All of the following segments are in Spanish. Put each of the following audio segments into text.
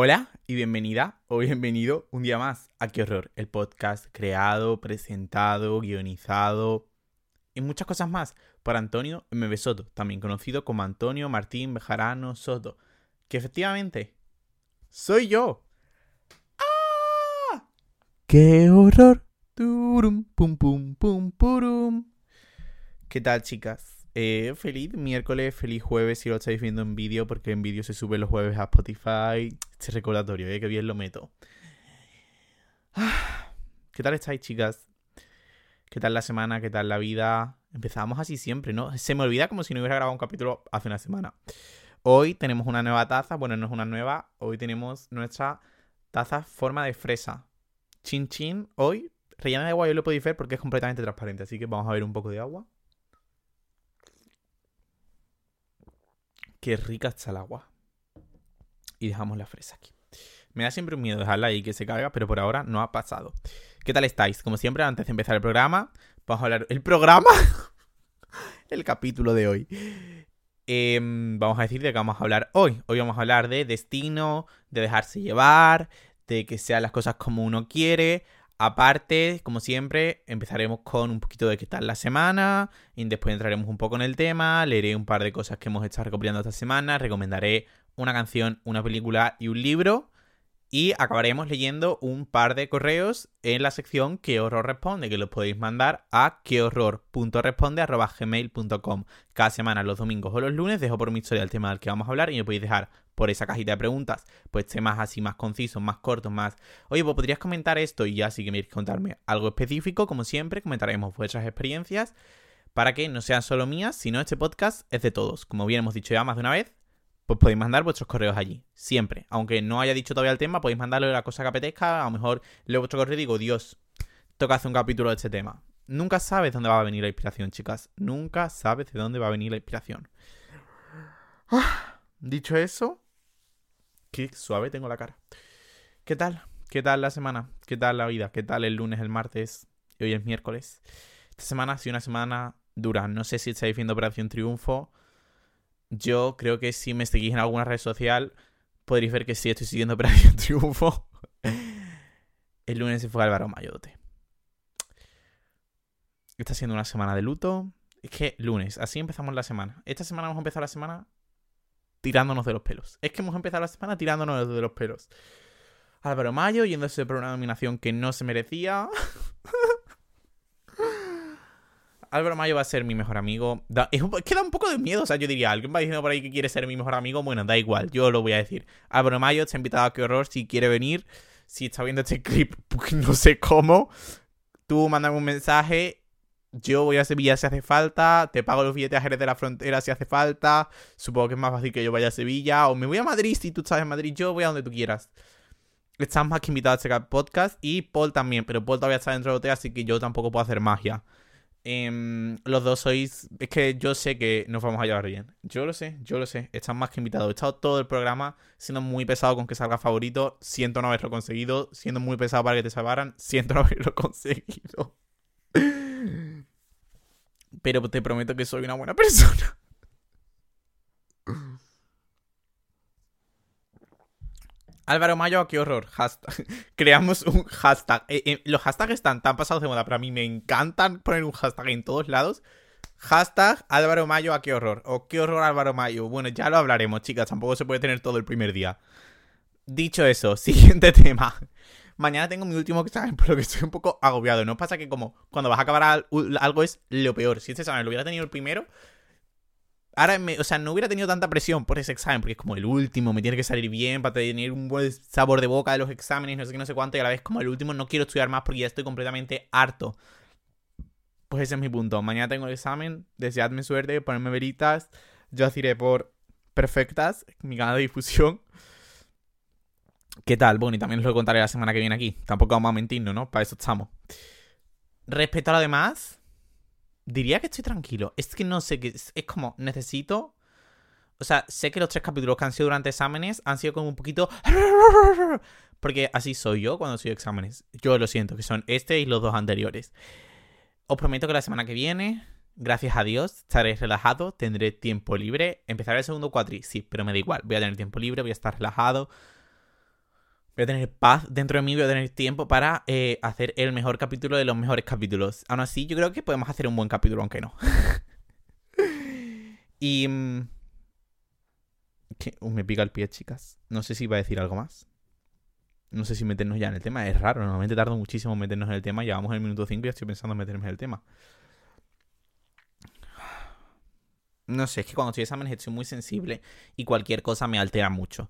Hola y bienvenida o bienvenido un día más a Qué Horror, el podcast creado, presentado, guionizado y muchas cosas más por Antonio M. Soto, también conocido como Antonio Martín Bejarano Soto, que efectivamente soy yo. ¡Ah! ¡Qué horror! Turum, pum, pum, pum, purum. ¿Qué tal, chicas? Eh, feliz miércoles, feliz jueves si lo estáis viendo en vídeo, porque en vídeo se sube los jueves a Spotify. Este recordatorio, eh, que bien lo meto. ¿Qué tal estáis, chicas? ¿Qué tal la semana? ¿Qué tal la vida? Empezamos así siempre, ¿no? Se me olvida como si no hubiera grabado un capítulo hace una semana. Hoy tenemos una nueva taza. Bueno, no es una nueva. Hoy tenemos nuestra taza forma de fresa. Chin chin. Hoy, rellena de agua, yo lo podéis ver porque es completamente transparente. Así que vamos a ver un poco de agua. Qué rica está el agua. Y dejamos la fresa aquí. Me da siempre un miedo dejarla ahí que se caiga, pero por ahora no ha pasado. ¿Qué tal estáis? Como siempre, antes de empezar el programa, vamos a hablar. ¿El programa? el capítulo de hoy. Em, vamos a decir de qué vamos a hablar hoy. Hoy vamos a hablar de destino, de dejarse llevar, de que sean las cosas como uno quiere. Aparte, como siempre, empezaremos con un poquito de qué tal la semana y después entraremos un poco en el tema, leeré un par de cosas que hemos estado recopilando esta semana, recomendaré una canción, una película y un libro y acabaremos leyendo un par de correos en la sección ¿Qué horror responde? que los podéis mandar a quehorror.responde.gmail.com Cada semana, los domingos o los lunes, dejo por mi historia el tema del que vamos a hablar y me podéis dejar por esa cajita de preguntas, pues temas así más concisos, más cortos, más... Oye, pues podrías comentar esto y ya si queréis contarme algo específico, como siempre, comentaremos vuestras experiencias para que no sean solo mías, sino este podcast es de todos. Como bien hemos dicho ya más de una vez, pues podéis mandar vuestros correos allí, siempre. Aunque no haya dicho todavía el tema, podéis mandarle la cosa que apetezca. A lo mejor leo vuestro correo y digo, Dios, toca hacer un capítulo de este tema. Nunca sabes dónde va a venir la inspiración, chicas. Nunca sabes de dónde va a venir la inspiración. Ah, dicho eso, qué suave tengo la cara. ¿Qué tal? ¿Qué tal la semana? ¿Qué tal la vida? ¿Qué tal el lunes, el martes? Y hoy es miércoles. Esta semana ha sido una semana dura. No sé si estáis viendo Operación Triunfo yo creo que si me seguís en alguna red social, podréis ver que sí estoy siguiendo Operación Triunfo. El lunes se fue Álvaro Mayote. Está siendo una semana de luto. Es que lunes, así empezamos la semana. Esta semana hemos empezado la semana tirándonos de los pelos. Es que hemos empezado la semana tirándonos de los pelos. Álvaro Mayo yéndose por una nominación que no se merecía. Álvaro Mayo va a ser mi mejor amigo. es, que da un poco de miedo. O sea, yo diría, alguien va diciendo por ahí que quiere ser mi mejor amigo. Bueno, da igual, yo lo voy a decir. Álvaro Mayo está invitado a Qué Horror si quiere venir. Si está viendo este clip, pues no sé cómo. Tú mándame un mensaje. Yo voy a Sevilla si hace falta. Te pago los billetes a de la Frontera si hace falta. Supongo que es más fácil que yo vaya a Sevilla. O me voy a Madrid si tú estás en Madrid. Yo voy a donde tú quieras. Estás más que invitado a este podcast. Y Paul también. Pero Paul todavía está dentro de hotel, así que yo tampoco puedo hacer magia. Em, los dos sois. Es que yo sé que nos vamos a llevar bien. Yo lo sé, yo lo sé. Están más que invitados. He estado todo el programa siendo muy pesado con que salga favorito. Siento no haberlo conseguido. Siendo muy pesado para que te salvaran. Siento no haberlo conseguido. Pero te prometo que soy una buena persona. Álvaro Mayo, qué horror. Creamos un hashtag. Eh, eh, los hashtags están tan pasados de moda, pero a mí me encantan poner un hashtag en todos lados. Hashtag Álvaro Mayo a qué horror. O qué horror Álvaro Mayo. Bueno, ya lo hablaremos, chicas. Tampoco se puede tener todo el primer día. Dicho eso, siguiente tema. Mañana tengo mi último examen, por lo que estoy un poco agobiado. ¿No pasa que como cuando vas a acabar algo es lo peor? Si este examen lo hubiera tenido el primero, Ahora, o sea, no hubiera tenido tanta presión por ese examen, porque es como el último, me tiene que salir bien para tener un buen sabor de boca de los exámenes, no sé qué, no sé cuánto, y a la vez como el último no quiero estudiar más porque ya estoy completamente harto. Pues ese es mi punto. Mañana tengo el examen, deseadme suerte, ponerme veritas, yo las iré por perfectas, mi canal de difusión. ¿Qué tal? Bueno, y también os lo contaré la semana que viene aquí. Tampoco vamos a mentirnos, ¿no? Para eso estamos. Respecto a lo demás, diría que estoy tranquilo. Es que no sé qué. Es, como, necesito. O sea, sé que los tres capítulos que han sido durante exámenes han sido como un poquito. Porque así soy yo cuando soy exámenes. Yo lo siento, que son este y los dos anteriores. Os prometo que la semana que viene, gracias a Dios, estaré relajado, tendré tiempo libre. Empezaré el segundo cuatri, sí, pero me da igual. Voy a tener tiempo libre, voy a estar relajado. Voy a tener paz dentro de mí, voy a tener tiempo para eh, hacer el mejor capítulo de los mejores capítulos. Aún así, yo creo que podemos hacer un buen capítulo, aunque no. y... Mm, uh, me pica el pie, chicas. No sé si iba a decir algo más. No sé si meternos ya en el tema. Es raro, normalmente tardo muchísimo en meternos en el tema. Llevamos el minuto 5 y estoy pensando en meterme en el tema. No sé, es que cuando estoy en exámenes estoy muy sensible y cualquier cosa me altera mucho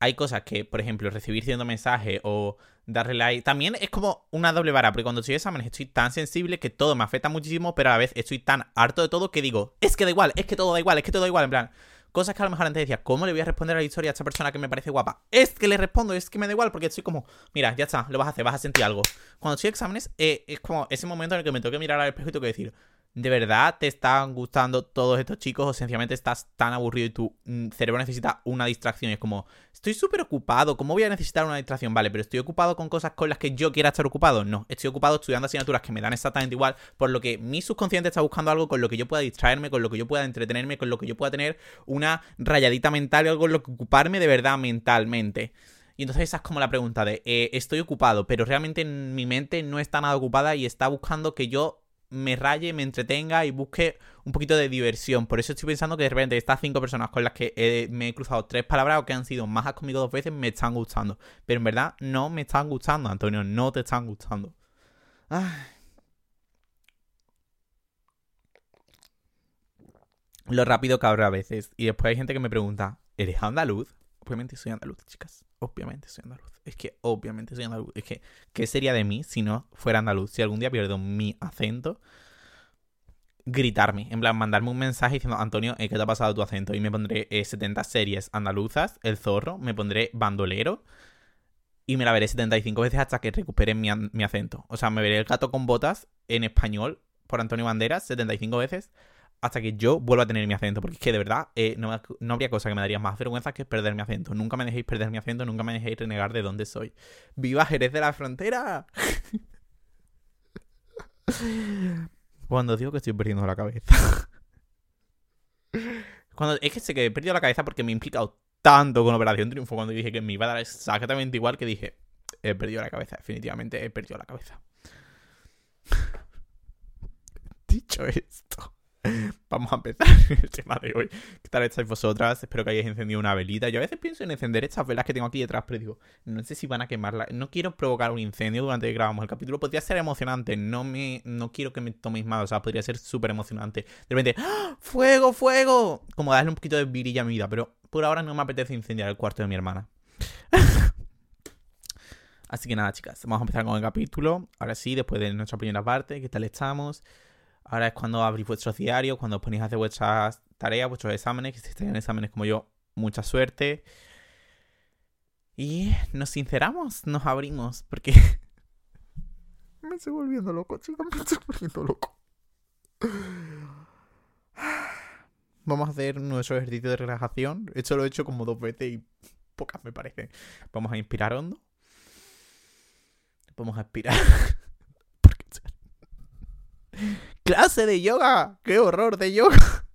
hay cosas que, por ejemplo, recibir cierto mensaje o darle like, también es como una doble vara, porque cuando estoy en exámenes estoy tan sensible que todo me afecta muchísimo, pero a la vez estoy tan harto de todo que digo, es que da igual, es que todo da igual, es que todo da igual, en plan, cosas que a lo mejor antes decía, ¿cómo le voy a responder a la historia a esta persona que me parece guapa? Es que le respondo, es que me da igual, porque estoy como, mira, ya está, lo vas a hacer, vas a sentir algo. Cuando estoy en exámenes, eh, es como ese momento en el que me tengo que mirar al espejo y tengo que decir, ¿De verdad te están gustando todos estos chicos o sencillamente estás tan aburrido y tu mm, cerebro necesita una distracción? es como, estoy súper ocupado, ¿cómo voy a necesitar una distracción? Vale, pero estoy ocupado con cosas con las que yo quiera estar ocupado. No, estoy ocupado estudiando asignaturas que me dan exactamente igual, por lo que mi subconsciente está buscando algo con lo que yo pueda distraerme, con lo que yo pueda entretenerme, con lo que yo pueda tener una rayadita mental, algo con lo que ocuparme de verdad mentalmente. Y entonces esa es como la pregunta de, eh, estoy ocupado, pero realmente mi mente no está nada ocupada y está buscando que yo me raye, me entretenga y busque un poquito de diversión. Por eso estoy pensando que de repente estas cinco personas con las que me he cruzado tres palabras o que han sido más conmigo dos veces me están gustando. Pero en verdad no me están gustando, Antonio, no te están gustando. Lo rápido que a veces. Y después hay gente que me pregunta, ¿eres andaluz? Obviamente soy andaluz, chicas. Obviamente soy andaluz. Es que obviamente soy andaluz. Es que, ¿qué sería de mí si no fuera andaluz? Si algún día pierdo mi acento, gritarme. En plan, mandarme un mensaje diciendo, Antonio, ¿qué te ha pasado tu acento? Y me pondré 70 eh, series andaluzas, El Zorro, me pondré bandolero. Y me la veré 75 veces hasta que recupere mi, mi acento. O sea, me veré el gato con botas en español por Antonio Banderas 75 veces hasta que yo vuelva a tener mi acento. Porque es que de verdad eh, no, no, habría cosa que me daría más vergüenza que perder mi acento. Nunca me dejéis perder mi acento, nunca me dejéis renegar de dónde soy. ¡Viva Jerez de la Frontera! Cuando digo que estoy perdiendo la cabeza. Cuando, es que sé que he perdido la cabeza porque me he implicado tanto con Operación Triunfo cuando dije que me iba a dar exactamente igual que dije, he perdido la cabeza, definitivamente he perdido la cabeza. Dicho esto. Vamos a empezar el tema de hoy. ¿Qué tal estáis vosotras? Espero que hayáis encendido una velita. Yo a veces pienso en encender estas velas que tengo aquí detrás, pero digo, no sé si van a quemarla. No quiero provocar un incendio durante que grabamos el capítulo. Podría ser emocionante. No me, no quiero que me toméis mal. O sea, podría ser súper emocionante. De repente, ¡Ah! ¡fuego, fuego! Como darle un poquito de virilla a mi vida. Pero por ahora no me apetece incendiar el cuarto de mi hermana. Así que nada, chicas, vamos a empezar con el capítulo. Ahora sí, después de nuestra primera parte, ¿qué tal estamos? Ahora es cuando abrís vuestros diarios, cuando os ponéis a hacer vuestras tareas, vuestros exámenes, que si estáis en exámenes como yo, mucha suerte. Y nos sinceramos, nos abrimos, porque me estoy volviendo loco, chicos, me estoy volviendo loco. Vamos a hacer nuestro ejercicio de relajación. Esto lo he hecho como dos veces y pocas me parece. Vamos a inspirar hondo. Vamos a expirar. ¡Clase de yoga! ¡Qué horror de yoga!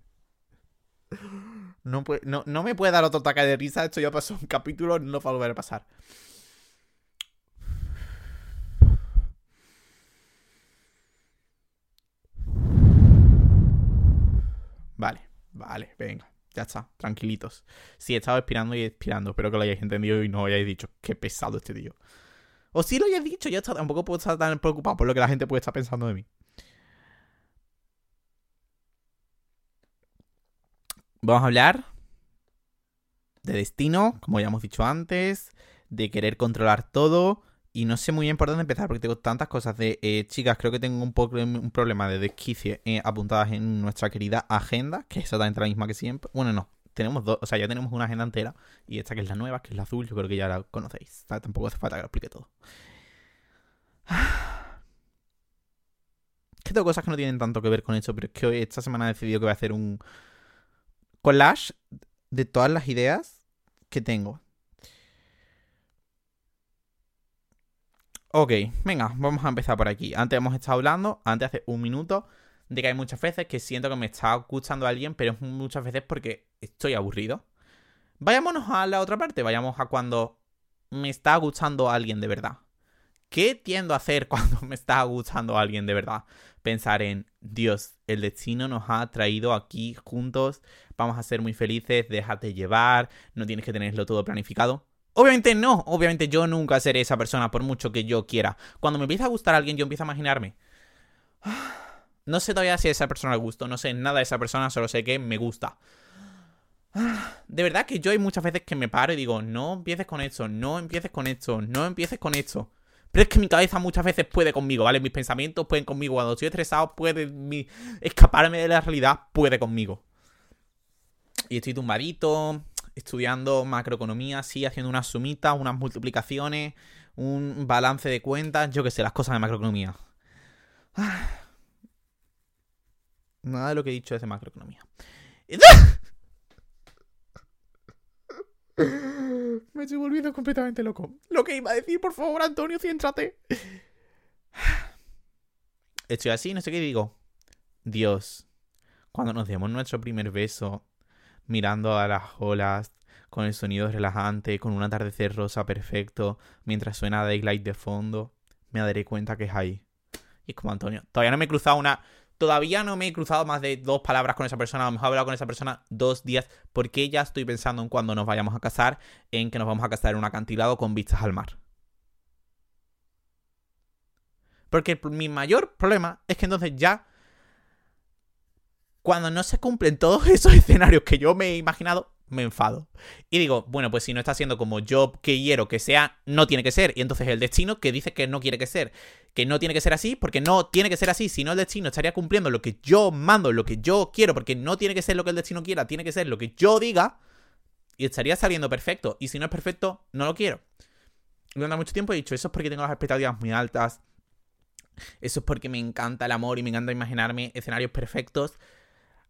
No, me puede dar otro ataque de risa. Esto ya pasó un capítulo, no va a volver a pasar. Vale, vale, venga. Ya está, tranquilitos. Sí, he estado expirando y expirando. Espero que lo hayáis entendido y no hayáis dicho qué pesado este tío. O si lo hayáis dicho, ya está. Tampoco puedo estar tan preocupado por lo que la gente puede estar pensando de mí. Vamos a hablar de destino, como ya hemos dicho antes, de querer controlar todo. Y no sé muy bien por dónde empezar porque tengo tantas cosas de eh, chicas. Creo que tengo un, poco, un problema de desquicie eh, apuntadas en nuestra querida agenda, que es exactamente la misma que siempre. Bueno, no, tenemos dos, o sea, ya tenemos una agenda entera. Y esta que es la nueva, que es la azul, yo creo que ya la conocéis. Tampoco hace falta que lo explique todo. que tengo cosas que no tienen tanto que ver con eso, pero es que hoy, esta semana he decidido que voy a hacer un, collage de todas las ideas que tengo. Ok, venga, vamos a empezar por aquí. Antes hemos estado hablando, antes hace un minuto, de que hay muchas veces que siento que me está gustando alguien, pero es muchas veces porque estoy aburrido. Vayámonos a la otra parte, vayamos a cuando me está gustando alguien de verdad? ¿Qué tiendo a hacer cuando me está gustando alguien de verdad? Pensar en, Dios, el destino nos ha traído aquí juntos, vamos a ser muy felices, déjate llevar, no tienes que tenerlo todo planificado. Obviamente no, obviamente yo nunca seré esa persona por mucho que yo quiera. Cuando me empieza a gustar alguien, yo empiezo a imaginarme. No sé todavía si a esa persona le gusto, no sé nada de esa persona, solo sé que me gusta. De verdad que yo hay muchas veces que me paro y digo, no empieces con esto, no empieces con esto, no empieces con esto. Pero es que mi cabeza muchas veces puede conmigo, ¿vale? Mis pensamientos pueden conmigo. Cuando estoy estresado, puede escaparme de la realidad, puede conmigo. Y estoy tumbadito, estudiando macroeconomía, sí, haciendo unas sumitas, unas multiplicaciones, un balance de cuentas, yo qué sé, las cosas de macroeconomía. Nada de lo que he dicho es de macroeconomía. Me estoy volviendo completamente loco. Lo que iba a decir, por favor, Antonio, céntrate. Estoy así, no sé qué digo. Dios, cuando nos demos nuestro primer beso, mirando a las olas, con el sonido relajante, con un atardecer rosa perfecto, mientras suena Daylight de fondo, me daré cuenta que es ahí. Y es como Antonio, todavía no me he cruzado una Todavía no me he cruzado más de dos palabras con esa persona, a lo mejor he hablado con esa persona dos días, porque ya estoy pensando en cuando nos vayamos a casar, en que nos vamos a casar en un acantilado con vistas al mar. Porque mi mayor problema es que entonces ya, cuando no se cumplen todos esos escenarios que yo me he imaginado, me enfado. Y digo, bueno, pues si no está siendo como yo quiero que sea, no tiene que ser. Y entonces el destino que dice que no quiere que ser, que no tiene que ser así, porque no tiene que ser así, si no el destino estaría cumpliendo lo que yo mando, lo que yo quiero, porque no tiene que ser lo que el destino quiera, tiene que ser lo que yo diga, y estaría saliendo perfecto. Y si no es perfecto, no lo quiero. Durante mucho tiempo he dicho, eso es porque tengo las expectativas muy altas, eso es porque me encanta el amor y me encanta imaginarme escenarios perfectos.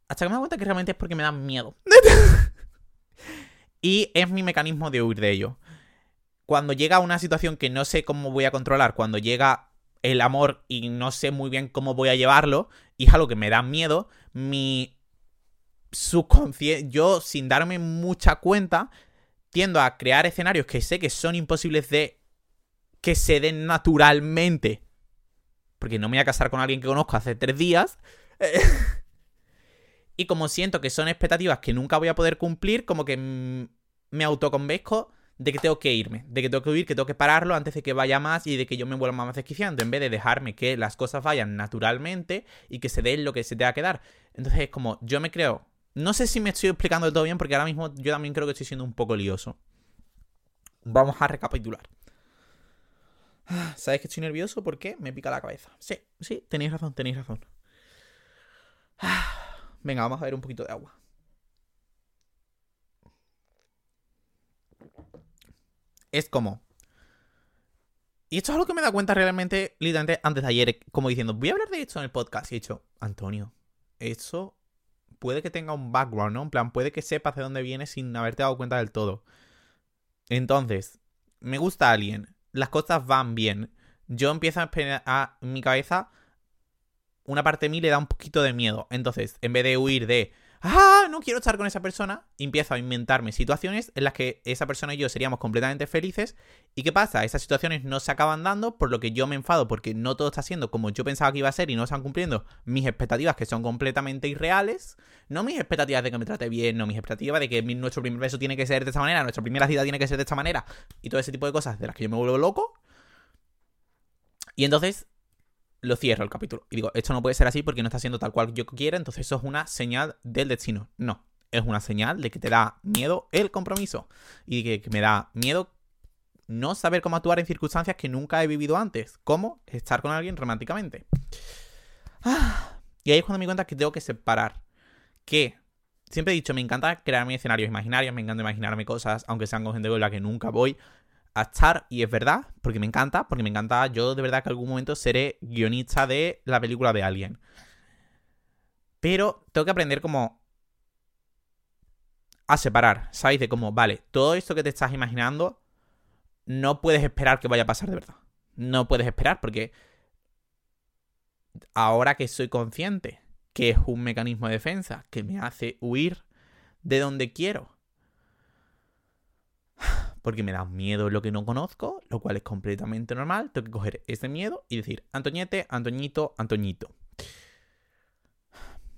Hasta que me doy cuenta que realmente es porque me dan miedo. Y es mi mecanismo de huir de ello. Cuando llega una situación que no sé cómo voy a controlar, cuando llega el amor y no sé muy bien cómo voy a llevarlo, y es algo que me da miedo, mi subconsciente, yo sin darme mucha cuenta, tiendo a crear escenarios que sé que son imposibles de que se den naturalmente. Porque no me voy a casar con alguien que conozco hace tres días. Y como siento que son expectativas que nunca voy a poder cumplir, como que me autoconvenzco de que tengo que irme, de que tengo que huir, que tengo que pararlo antes de que vaya más y de que yo me vuelva más desquiciante, en vez de dejarme que las cosas vayan naturalmente y que se dé lo que se tenga que dar. Entonces es como, yo me creo, no sé si me estoy explicando todo bien porque ahora mismo yo también creo que estoy siendo un poco lioso. Vamos a recapitular. ¿Sabes que estoy nervioso? ¿Por qué? Me pica la cabeza. Sí, sí, tenéis razón, tenéis razón. Venga, vamos a ver un poquito de agua. Es como... Y esto es algo que me da cuenta realmente, literalmente, antes de ayer, como diciendo, voy a hablar de esto en el podcast. Y he dicho, Antonio, eso puede que tenga un background, ¿no? En plan, puede que sepas de dónde viene sin haberte dado cuenta del todo. Entonces, me gusta alguien, las cosas van bien. Yo empiezo a, a mi cabeza una parte de mí le da un poquito de miedo. Entonces, en vez de huir de, ah, no quiero estar con esa persona, empiezo a inventarme situaciones en las que esa persona y yo seríamos completamente felices. ¿Y qué pasa? Esas situaciones no se acaban dando, por lo que yo me enfado porque no todo está siendo como yo pensaba que iba a ser y no están cumpliendo mis expectativas que son completamente irreales. No mis expectativas de que me trate bien, no mis expectativas de que nuestro primer beso tiene que ser de esta manera, nuestra primera cita tiene que ser de esta manera y todo ese tipo de cosas de las que yo me vuelvo loco. Y entonces lo cierro el capítulo. Y digo, esto no puede ser así porque no está siendo tal cual yo quiera, entonces eso es una señal del destino. No, es una señal de que te da miedo el compromiso. Y que me da miedo no saber cómo actuar en circunstancias que nunca he vivido antes. Como estar con alguien románticamente. Ah, y ahí es cuando me cuenta que tengo que separar. Que siempre he dicho, me encanta crearme escenarios imaginarios, me encanta imaginarme cosas, aunque sean con gente con la que nunca voy a estar, y es verdad, porque me encanta, porque me encanta, yo de verdad que algún momento seré guionista de la película de alguien. Pero tengo que aprender como a separar, ¿sabéis? De como, vale, todo esto que te estás imaginando, no puedes esperar que vaya a pasar de verdad. No puedes esperar porque ahora que soy consciente que es un mecanismo de defensa que me hace huir de donde quiero, porque me da miedo lo que no conozco, lo cual es completamente normal. Tengo que coger ese miedo y decir, Antoñete, Antoñito, Antoñito.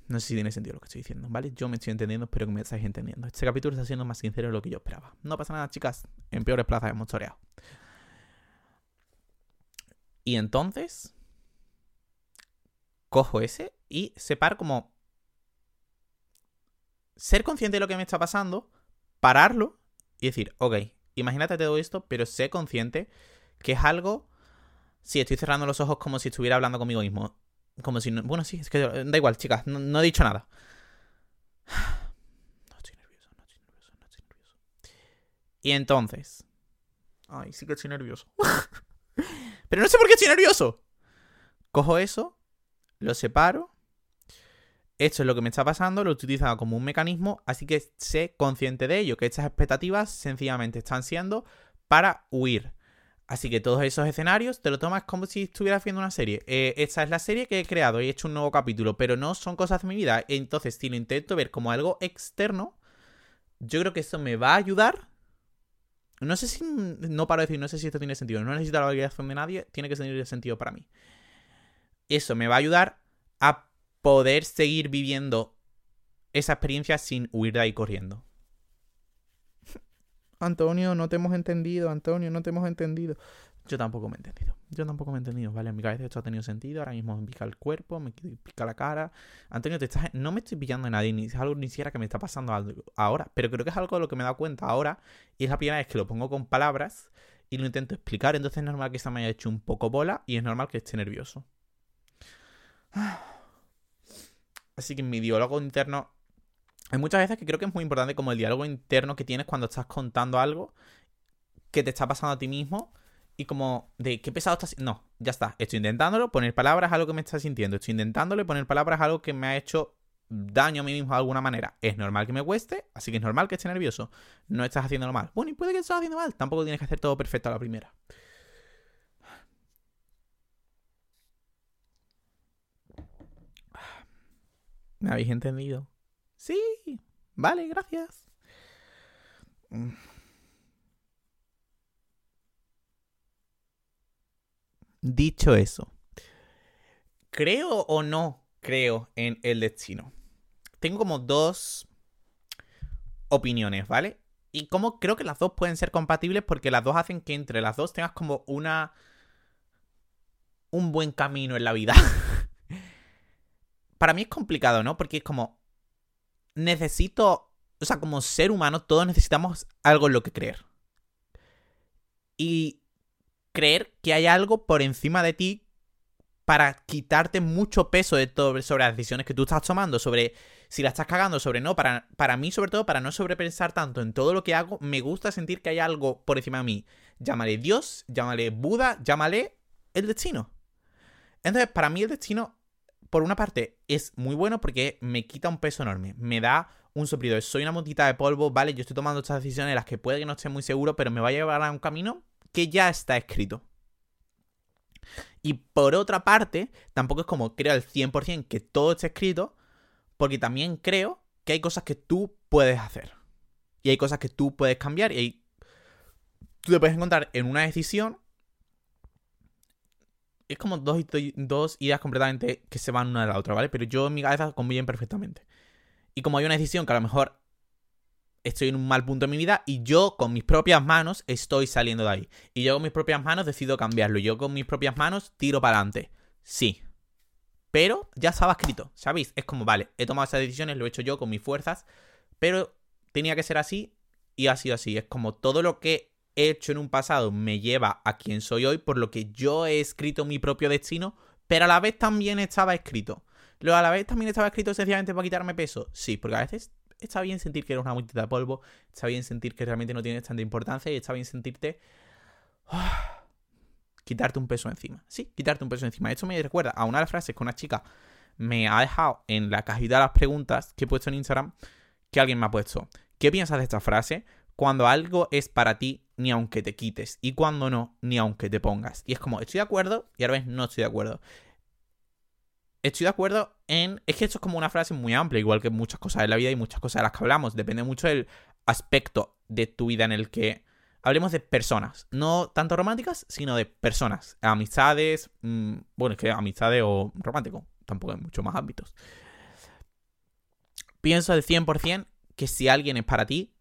No sé si tiene sentido lo que estoy diciendo, ¿vale? Yo me estoy entendiendo, espero que me estáis entendiendo. Este capítulo está siendo más sincero de lo que yo esperaba. No pasa nada, chicas. En peores plazas hemos toreado. Y entonces, cojo ese y separo como ser consciente de lo que me está pasando, pararlo y decir, ok, imagínate todo esto, pero sé consciente que es algo... Si estoy cerrando los ojos como si estuviera hablando conmigo mismo. Como si no... Bueno, sí, es que da igual, chicas, no, he dicho nada. No estoy nervioso, no estoy nervioso, no estoy nervioso. Y entonces... Ay, sí que estoy nervioso. pero no sé por qué estoy nervioso. Cojo eso, lo separo esto es lo que me está pasando, lo he utilizado como un mecanismo, así que sé consciente de ello, que estas expectativas sencillamente están siendo para huir. Así que todos esos escenarios te lo tomas como si estuvieras viendo una serie. Eh, esta es la serie que he creado y he hecho un nuevo capítulo, pero no son cosas de mi vida. Entonces, si lo intento ver como algo externo, yo creo que eso me va a ayudar. No sé si. No paro de decir, no sé si esto tiene sentido. No necesito la validación de nadie, tiene que tener sentido para mí. Eso me va a ayudar a poder seguir viviendo esa experiencia sin huir de ahí corriendo. Antonio, no te hemos entendido, Antonio, no te hemos entendido. Yo tampoco me he entendido. Yo tampoco me he entendido, ¿vale? En mi cabeza esto ha tenido sentido. Ahora mismo me pica el cuerpo, me pica la cara. Antonio, te estás... no me estoy pillando de nadie, ni es algo ni siquiera que me está pasando algo ahora. Pero creo que es algo de lo que me he dado cuenta ahora. Y es la primera vez que lo pongo con palabras y lo intento explicar. Entonces es normal que se me haya hecho un poco bola y es normal que esté nervioso. Así que mi diálogo interno. Hay muchas veces que creo que es muy importante como el diálogo interno que tienes cuando estás contando algo que te está pasando a ti mismo y como de qué pesado estás. No, ya está. Estoy intentándolo, poner palabras a algo que me está sintiendo. Estoy intentándole poner palabras a algo que me ha hecho daño a mí mismo de alguna manera. Es normal que me cueste, así que es normal que esté nervioso. No estás haciéndolo mal. Bueno, y puede que estés haciendo mal. Tampoco tienes que hacer todo perfecto a la primera. ¿Me habéis entendido? Sí, vale, gracias. Dicho eso, creo o no creo en el destino. Tengo como dos opiniones, ¿vale? Y como creo que las dos pueden ser compatibles porque las dos hacen que entre las dos tengas como una... un buen camino en la vida. para mí es complicado, ¿no? Porque es como, necesito, o sea, como ser humano, todos necesitamos algo en lo que creer. Y creer que hay algo por encima de ti para quitarte mucho peso de todo, sobre las decisiones que tú estás tomando, sobre si la estás cagando, sobre no. Para, para mí, sobre todo, para no sobrepensar tanto en todo lo que hago, me gusta sentir que hay algo por encima de mí. Llámale Dios, llámale Buda, llámale el destino. Entonces, para mí el destino por una parte, es muy bueno porque me quita un peso enorme. Me da un soplido. Soy una motita de polvo, ¿vale? Yo estoy tomando estas decisiones en las que puede que no esté muy seguro, pero me va a llevar a un camino que ya está escrito. Y por otra parte, tampoco es como creo al 100% que todo esté escrito, porque también creo que hay cosas que tú puedes hacer. Y hay cosas que tú puedes cambiar. Y tú te puedes encontrar en una decisión es como dos, dos ideas completamente que se van una de la otra, ¿vale? Pero yo en mi cabeza conviven perfectamente. Y como hay una decisión que a lo mejor estoy en un mal punto de mi vida y yo con mis propias manos estoy saliendo de ahí. Y yo con mis propias manos decido cambiarlo. Yo con mis propias manos tiro para adelante. Sí. Pero ya estaba escrito, ¿sabéis? Es como, vale, he tomado esas decisiones, lo he hecho yo con mis fuerzas, pero tenía que ser así y ha sido así. Es como todo lo que hecho en un pasado me lleva a quien soy hoy, por lo que yo he escrito mi propio destino, pero a la vez también estaba escrito. Lo a la vez también estaba escrito sencillamente para quitarme peso. Sí, porque a veces está bien sentir que eres una multita de polvo, está bien sentir que realmente no tienes tanta importancia y está bien sentirte... quitarte un peso encima. Sí, quitarte un peso encima. Esto me recuerda a una de las frases que una chica me ha dejado en la cajita de las preguntas que he puesto en Instagram, que alguien me ha puesto. ¿Qué piensas de esta frase? Cuando algo es para ti, ni aunque te quites. Y cuando no, ni aunque te pongas. Y es como, estoy de acuerdo y a la vez no estoy de acuerdo. Estoy de acuerdo en... Es que esto es como una frase muy amplia, igual que muchas cosas de la vida y muchas cosas de las que hablamos. Depende mucho del aspecto de tu vida en el que Hablemos de personas, no tanto románticas, sino de personas, amistades, mm, bueno, es que amistades o romántico, tampoco hay muchos más ámbitos. Pienso al 100% que si alguien es para ti,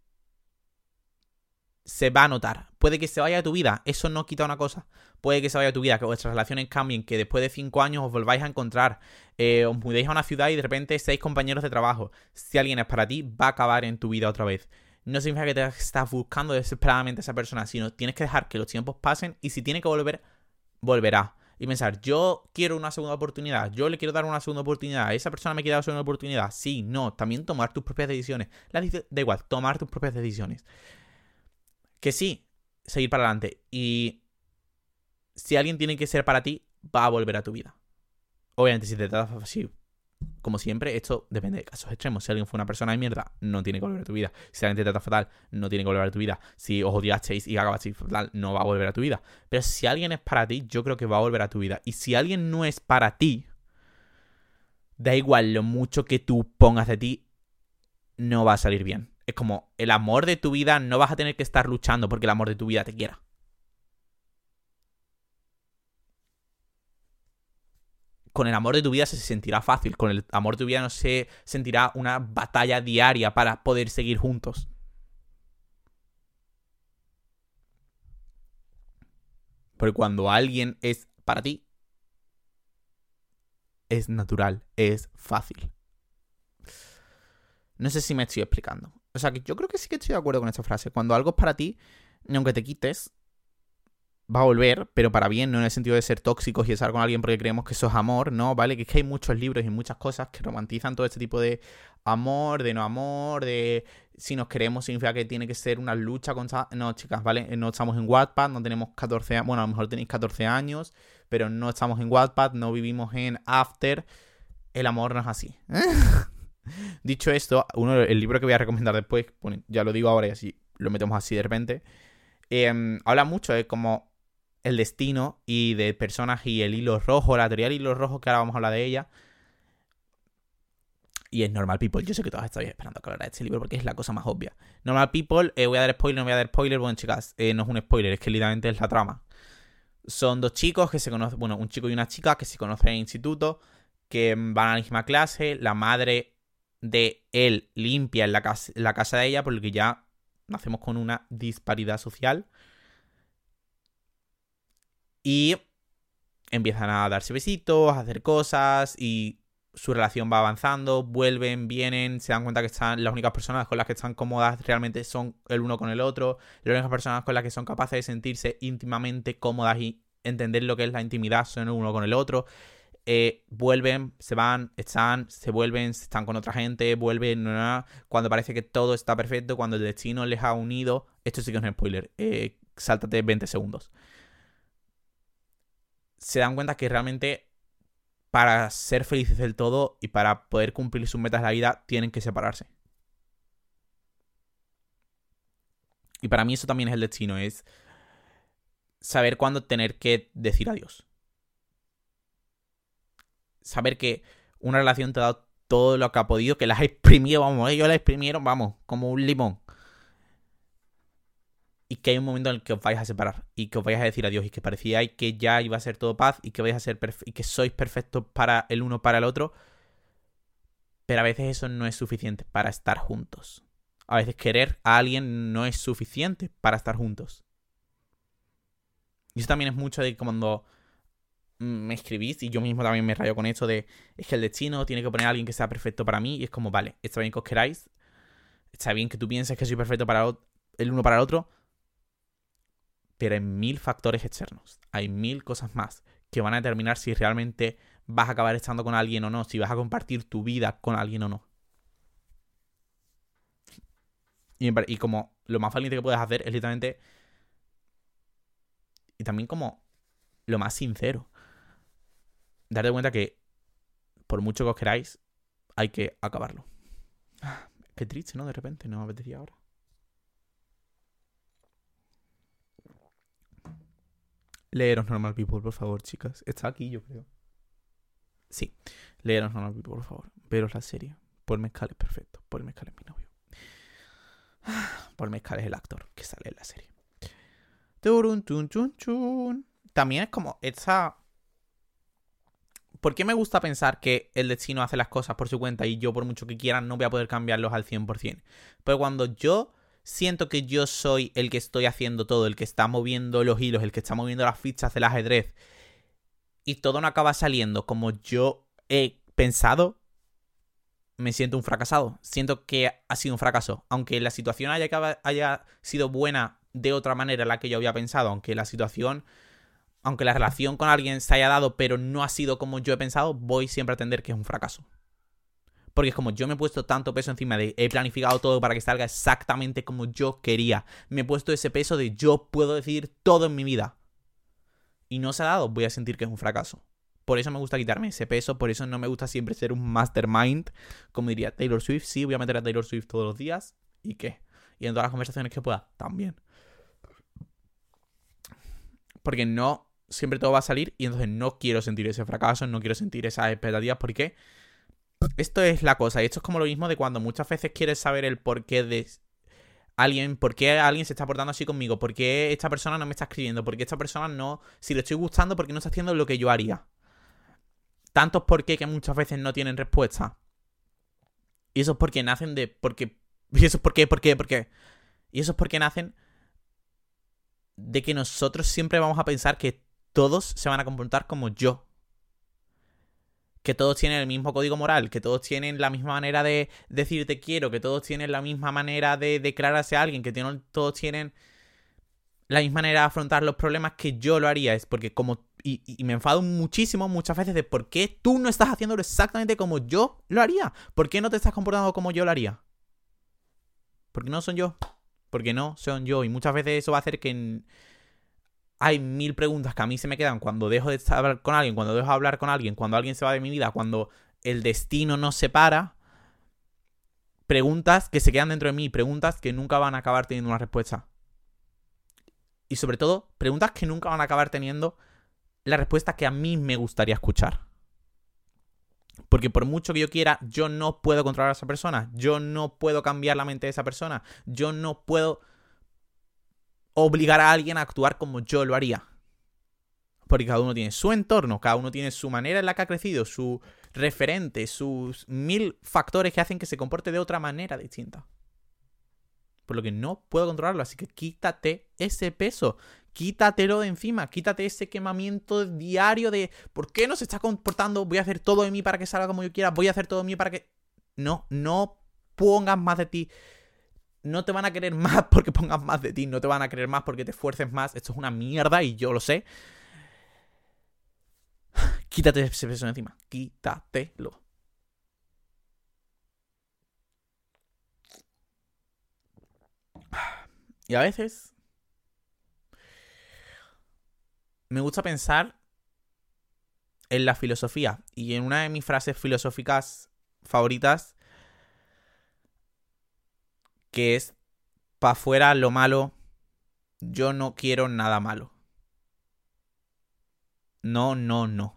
se va a notar. Puede que se vaya de tu vida, eso no quita una cosa. Puede que se vaya de tu vida, que vuestras relaciones cambien, que después de cinco años os volváis a encontrar, eh, os mudéis a una ciudad y de repente seis compañeros de trabajo. Si alguien es para ti, va a acabar en tu vida otra vez. No significa que te estás buscando desesperadamente a esa persona, sino tienes que dejar que los tiempos pasen y si tiene que volver, volverá. Y pensar, yo quiero una segunda oportunidad, yo le quiero dar una segunda oportunidad, esa persona me quiere dar una segunda oportunidad. Sí, no, también tomar tus propias decisiones. da igual, tomar tus propias decisiones que sí, seguir para adelante. Y si alguien tiene que ser para ti, va a volver a tu vida. Obviamente, si te trata así, como siempre, esto depende de casos extremos. Si alguien fue una persona de mierda, no tiene que volver a tu vida. Si alguien te trata fatal, no tiene que volver a tu vida. Si os odiasteis y acabasteis fatal, no va a volver a tu vida. Pero si alguien es para ti, yo creo que va a volver a tu vida. Y si alguien no es para ti, da igual lo mucho que tú pongas de ti, no va a salir bien es como el amor de tu vida no vas a tener que estar luchando porque el amor de tu vida te quiera. Con el amor de tu vida se sentirá fácil, con el amor de tu vida no se sentirá una batalla diaria para poder seguir juntos. Porque cuando alguien es para ti, es natural, es fácil. No sé si me estoy explicando. O sea, que yo creo que sí que estoy de acuerdo con esa frase. Cuando algo es para ti, aunque te quites, va a volver, pero para bien, no en el sentido de ser tóxicos y estar con alguien porque creemos que eso es amor, ¿no? ¿Vale? Que es que hay muchos libros y muchas cosas que romantizan todo este tipo de amor, de no amor, de si nos queremos significa que tiene que ser una lucha contra... No, chicas, ¿vale? No estamos en Wattpad, no tenemos 14 años, bueno, a lo mejor tenéis 14 años, pero no estamos en Wattpad, no vivimos en After. El amor no es así. Dicho esto, uno, el libro que voy a recomendar después, ya lo digo ahora y así lo metemos así de repente, em, habla mucho de como el destino y de personas y el hilo rojo, la teoría del hilo rojo, que ahora vamos a hablar de ella. Y es Normal People. Yo sé que todas estáis esperando que hablara de este libro porque es la cosa más obvia. Normal People, eh, voy a dar spoiler, no voy a dar spoiler. Bueno, chicas, eh, no es un spoiler, es que literalmente es la trama. Son dos chicos que se conocen, bueno, un chico y una chica que se conocen en el instituto, que van a la misma clase. La madre de él limpia en la casa, la casa de ella, porque ya nacemos con una disparidad social. Y empiezan a darse besitos, a hacer cosas y su relación va avanzando, vuelven, vienen, se dan cuenta que están las únicas personas con las que están cómodas realmente son el uno con el otro, las únicas personas con las que son capaces de sentirse íntimamente cómodas y entender lo que es la intimidad son el uno con el otro. Eh, vuelven, se van, están, se vuelven, están con otra gente, vuelven, cuando parece que todo está perfecto, cuando el destino les ha unido. Esto sí que es un spoiler, eh, sáltate 20 segundos. Se dan cuenta que realmente para ser felices del todo y para poder cumplir sus metas de la vida tienen que separarse. Y para mí eso también es el destino, es saber cuándo tener que decir adiós saber que una relación te ha dado todo lo que ha podido, que la has exprimido, vamos, ellos la exprimieron, vamos, como un limón. Y que hay un momento en el que os vais a separar y que os vais a decir adiós y que parecía que ya iba a ser todo paz y que vais a ser y que sois perfectos para el uno para el otro. Pero a veces eso no es suficiente para estar juntos. A veces querer a alguien no es suficiente para estar juntos. Y eso también es mucho de cuando me escribís y yo mismo también me rayo con eso de es que el destino tiene que poner a alguien que sea perfecto para mí y es como, vale, está bien que os queráis, está bien que tú pienses que soy perfecto para el uno para el otro, pero hay mil factores externos, hay mil cosas más que van a determinar si realmente vas a acabar estando con alguien o no, si vas a compartir tu vida con alguien o no. Y, y como lo más valiente que puedes hacer es literalmente... Y también como lo más sincero darte cuenta que por mucho que os queráis, hay que acabarlo. Qué triste, ¿no? De repente, no me apetecía ahora. Leeros Normal People, por favor, chicas. Está aquí, yo creo. Sí. Leeros Normal People, por favor. Veros la serie. Paul Mezcal es perfecto. Paul Mezcal es mi novio. Paul Mezcal es el actor que sale en la serie. También es como esa... ¿Por qué me gusta pensar que el destino hace las cosas por su cuenta y yo por mucho que quiera no voy a poder cambiarlos al 100%? Pero cuando yo siento que yo soy el que estoy haciendo todo, el que está moviendo los hilos, el que está moviendo las fichas del ajedrez y todo no acaba saliendo como yo he pensado, me siento un fracasado. Siento que ha sido un fracaso. Aunque la situación haya, haya sido buena de otra manera la que yo había pensado, aunque la situación, aunque la relación con alguien se haya dado, pero no ha sido como yo he pensado, voy siempre a entender que es un fracaso. Porque es como yo me he puesto tanto peso encima de he planificado todo para que salga exactamente como yo quería. Me he puesto ese peso de yo puedo decidir todo en mi vida. Y no se ha dado, voy a sentir que es un fracaso. Por eso me gusta quitarme ese peso, por eso no me gusta siempre ser un mastermind. Como diría Taylor Swift, sí, voy a meter a Taylor Swift todos los días. ¿Y qué? Y en todas las conversaciones que pueda, también porque no siempre todo va a salir y entonces no quiero sentir ese fracaso, no quiero sentir esas expectativas porque esto es la cosa y esto es como lo mismo de cuando muchas veces quieres saber el porqué de alguien, por qué alguien se está portando así conmigo, por qué esta persona no me está escribiendo, por qué esta persona no, si le estoy gustando, por qué no está haciendo lo que yo haría. Tantos por qué que muchas veces no tienen respuesta. Y eso es porque nacen de, porque, y eso es por qué, por qué, por qué. Y eso es porque nacen de que nosotros siempre vamos a pensar que todos se van a comportar como yo. Que todos tienen el mismo código moral, que todos tienen la misma manera de decir te quiero, que todos tienen la misma manera de declararse a alguien, que todos tienen la misma manera de afrontar los problemas que yo lo haría. Es porque como... Y, me enfado muchísimo muchas veces de por qué tú no estás haciéndolo exactamente como yo lo haría. ¿Por qué no te estás comportando como yo lo haría? Porque no son yo porque no son yo. Y muchas veces eso va a hacer que hay mil preguntas que a mí se me quedan cuando dejo de hablar con alguien, cuando dejo de hablar con alguien, cuando alguien se va de mi vida, cuando el destino nos separa. Preguntas que se quedan dentro de mí, preguntas que nunca van a acabar teniendo una respuesta. Y sobre todo, preguntas que nunca van a acabar teniendo la respuesta que a mí me gustaría escuchar. Porque por mucho que yo quiera, yo no puedo controlar a esa persona. Yo no puedo cambiar la mente de esa persona. Yo no puedo obligar a alguien a actuar como yo lo haría. Porque cada uno tiene su entorno, cada uno tiene su manera en la que ha crecido, su referente, sus mil factores que hacen que se comporte de otra manera distinta. Por lo que no puedo controlarlo, así que quítate ese peso quítatelo de encima, quítate ese quemamiento diario de ¿por qué no se está comportando? Voy a hacer todo de mí para que salga como yo quiera, voy a hacer todo de mí para que... No, no pongas más de ti. No te van a querer más porque pongas más de ti, no te van a querer más porque te esfuerces más. Esto es una mierda y yo lo sé. Quítate ese peso encima, quítatelo. Y a veces me gusta pensar en la filosofía. Y en una de mis frases filosóficas favoritas, que es, pa' fuera lo malo, yo no quiero nada malo. No, no, no.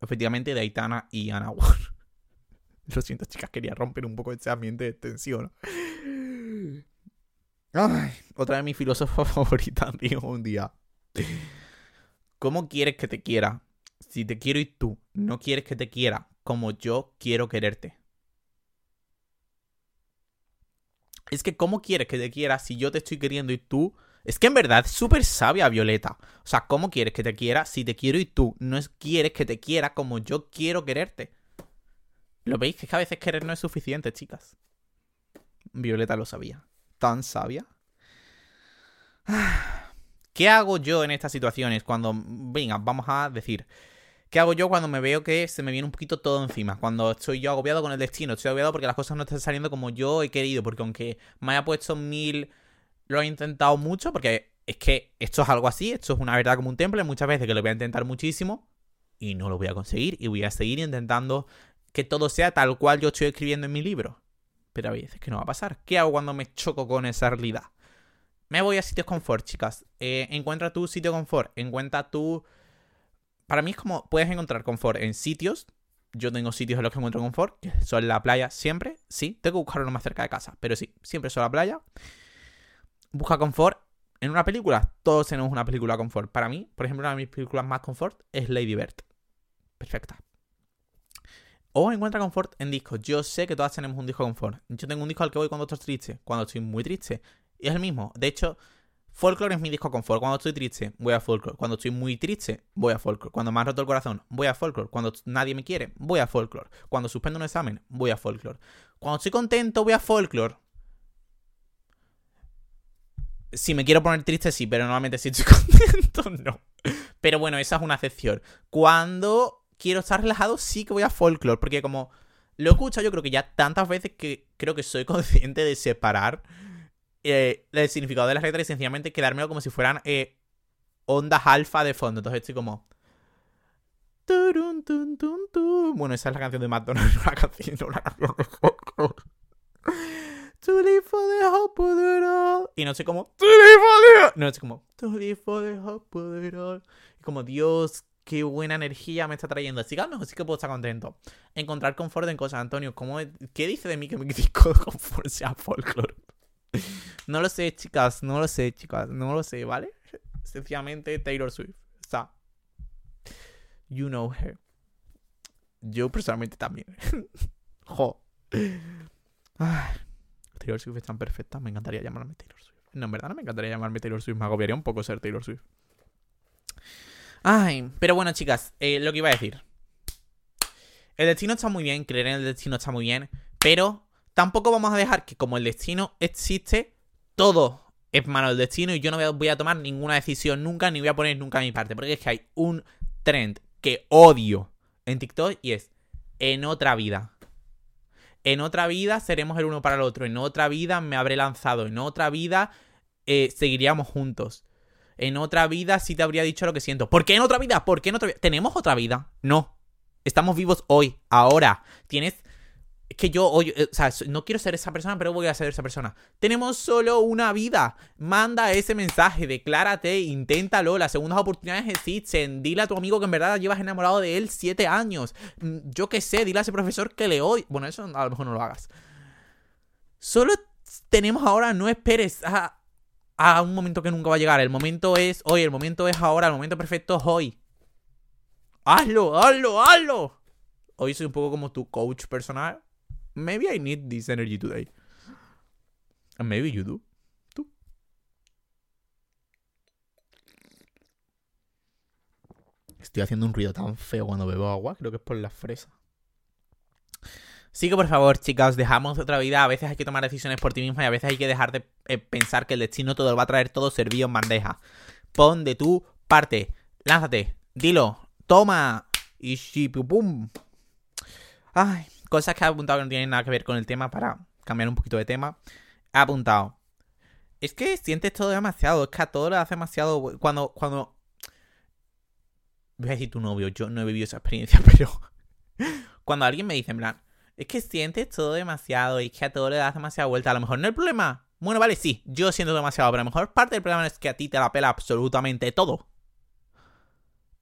Efectivamente, de Aitana y Ana Lo siento, chicas, quería romper un poco ese ambiente de tensión. Ay, otra de mis filósofos favoritas dijo un día. ¿Cómo quieres que te quiera? Si te quiero y tú no quieres que te quiera como yo quiero quererte. Es que ¿cómo quieres que te quiera si yo te estoy queriendo y tú... Es que en verdad es súper sabia Violeta. O sea, ¿cómo quieres que te quiera si te quiero y tú no quieres que te quiera como yo quiero quererte? ¿Lo veis? Que, es que a veces querer no es suficiente, chicas. Violeta lo sabía. Tan sabia. ¿Qué hago yo en estas situaciones cuando, venga, vamos a decir, ¿qué hago yo cuando me veo que se me viene un poquito todo encima? Cuando estoy yo agobiado con el destino, estoy agobiado porque las cosas no están saliendo como yo he querido, porque aunque me haya puesto mil, lo he intentado mucho, porque es que esto es algo así, esto es una verdad como un temple, muchas veces que lo voy a intentar muchísimo y no lo voy a conseguir y voy a seguir intentando que todo sea tal cual yo estoy escribiendo en mi libro. Pero a veces que no va a pasar. ¿Qué hago cuando me choco con esa realidad? Me voy a sitios confort, chicas. Eh, encuentra tu sitio confort. Encuentra tu. Para mí es como. Puedes encontrar confort en sitios. Yo tengo sitios en los que encuentro confort. Que son la playa siempre. Sí, tengo que buscar uno más cerca de casa. Pero sí, siempre son la playa. Busca confort En una película, todos tenemos una película confort. Para mí, por ejemplo, una de mis películas más confort es Lady Bird. Perfecta. O encuentra confort en discos. Yo sé que todas tenemos un disco confort. Yo tengo un disco al que voy cuando estoy triste, cuando estoy muy triste. Y es el mismo. De hecho, Folklore es mi disco confort. Cuando estoy triste, voy a Folklore. Cuando estoy muy triste, voy a Folklore. Cuando me ha roto el corazón, voy a Folklore. Cuando nadie me quiere, voy a Folklore. Cuando suspendo un examen, voy a Folklore. Cuando estoy contento, voy a Folklore. Si me quiero poner triste, sí, pero normalmente si estoy contento, no. Pero bueno, esa es una excepción. Cuando quiero estar relajado, sí que voy a Folklore. Porque como lo he escuchado yo creo que ya tantas veces que creo que soy consciente de separar eh, el significado de las letras y sencillamente quedármelo como si fueran eh, ondas alfa de fondo. Entonces estoy como... Bueno, esa es la canción de McDonald's, una canción, canción. To live for the. Y no sé cómo. To live. No sé cómo. To live for. Y como, Dios, qué buena energía me está trayendo. Así que a lo mejor sí que puedo estar contento. Encontrar confort en cosas. Antonio, ¿cómo ¿qué dice de mí que mi disco de confort sea folklore? No lo sé, chicas, no lo sé, chicas, no lo sé, ¿vale? Sencillamente Taylor Swift. O sea, you know her. Yo personalmente también. jo. Taylor Swift es tan perfecta, me encantaría llamarme Taylor Swift. No, en verdad no me encantaría llamarme Taylor Swift, me agobiaría un poco ser Taylor Swift. Ay, pero bueno, chicas, eh, lo que iba a decir. El destino está muy bien, creer en el destino está muy bien, pero tampoco vamos a dejar que como el destino existe, todo es mano del destino y yo no voy a tomar ninguna decisión nunca ni voy a poner nunca mi parte. Porque es que hay un trend que odio en TikTok y es en otra vida. En otra vida seremos el uno para el otro. En otra vida me habré lanzado. En otra vida eh, seguiríamos juntos. En otra vida sí te habría dicho lo que siento. ¿Por qué en otra vida? ¿Por qué en otra vida? ¿Tenemos otra vida? No. Estamos vivos hoy, ahora. Tienes es que yo, hoy, eh, o sea, no quiero ser esa persona, pero voy a ser esa persona. Tenemos solo una vida. Manda ese mensaje, declárate, inténtalo. Las segundas oportunidades existen. Dile a tu amigo que en verdad llevas enamorado de él siete años. Mm, yo qué sé, dile a ese profesor que le odio. Bueno, eso a lo mejor no lo hagas. Solo tenemos ahora, no esperes a, a un momento que nunca va a llegar. El momento es hoy, el momento es ahora, el momento perfecto es hoy. Hazlo, hazlo, hazlo. Hoy soy un poco como tu coach personal. Maybe I need this energy today. Maybe you do. Tú. Estoy haciendo un ruido tan feo cuando bebo agua. Creo que es por la fresa. Sí que por favor, chicas, dejamos otra vida. A veces hay que tomar decisiones por ti misma y a veces hay que dejar de eh, pensar que el destino todo lo va a traer todo servido en bandeja. Pon de tu parte. Lánzate. Dilo. Toma. Y pum. Ay, Cosas que ha apuntado que no tienen nada que ver con el tema para cambiar un poquito de tema. Ha apuntado. Es que sientes todo demasiado. Es que a todo le hace demasiado. Cuando. cuando Voy a decir tu novio. Yo no he vivido esa experiencia, pero. cuando alguien me dice, en plan. Es que sientes todo demasiado. Y es que a todo le das demasiada vuelta. A lo mejor no el problema. Bueno, vale, sí. Yo siento demasiado. Pero a lo mejor parte del problema es que a ti te la pela absolutamente todo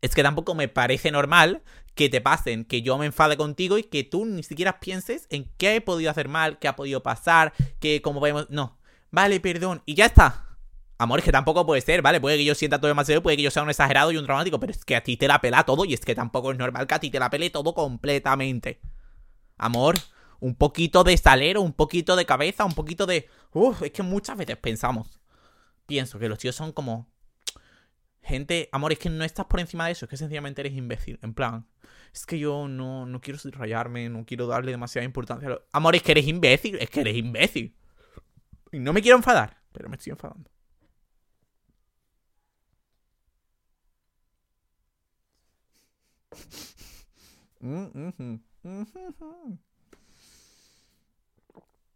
es que tampoco me parece normal que te pasen, que yo me enfade contigo y que tú ni siquiera pienses en qué he podido hacer mal, qué ha podido pasar, que como vemos, no, vale, perdón, y ya está. Amor, es que tampoco puede ser, ¿vale? Puede que yo sienta todo demasiado, puede que yo sea un exagerado y un dramático, pero es que a ti te la pela todo y es que tampoco es normal que a ti te la pele todo completamente. Amor, un poquito de salero, un poquito de cabeza, un poquito de... Uf, es que muchas veces pensamos, pienso que los tíos son como Gente, amor, es que no estás por encima de eso, es que sencillamente eres imbécil. En plan, es que yo no, no quiero rayarme, no quiero darle demasiada importancia a lo... Amor, es que eres imbécil, es que eres imbécil. Y no me quiero enfadar, pero me estoy enfadando.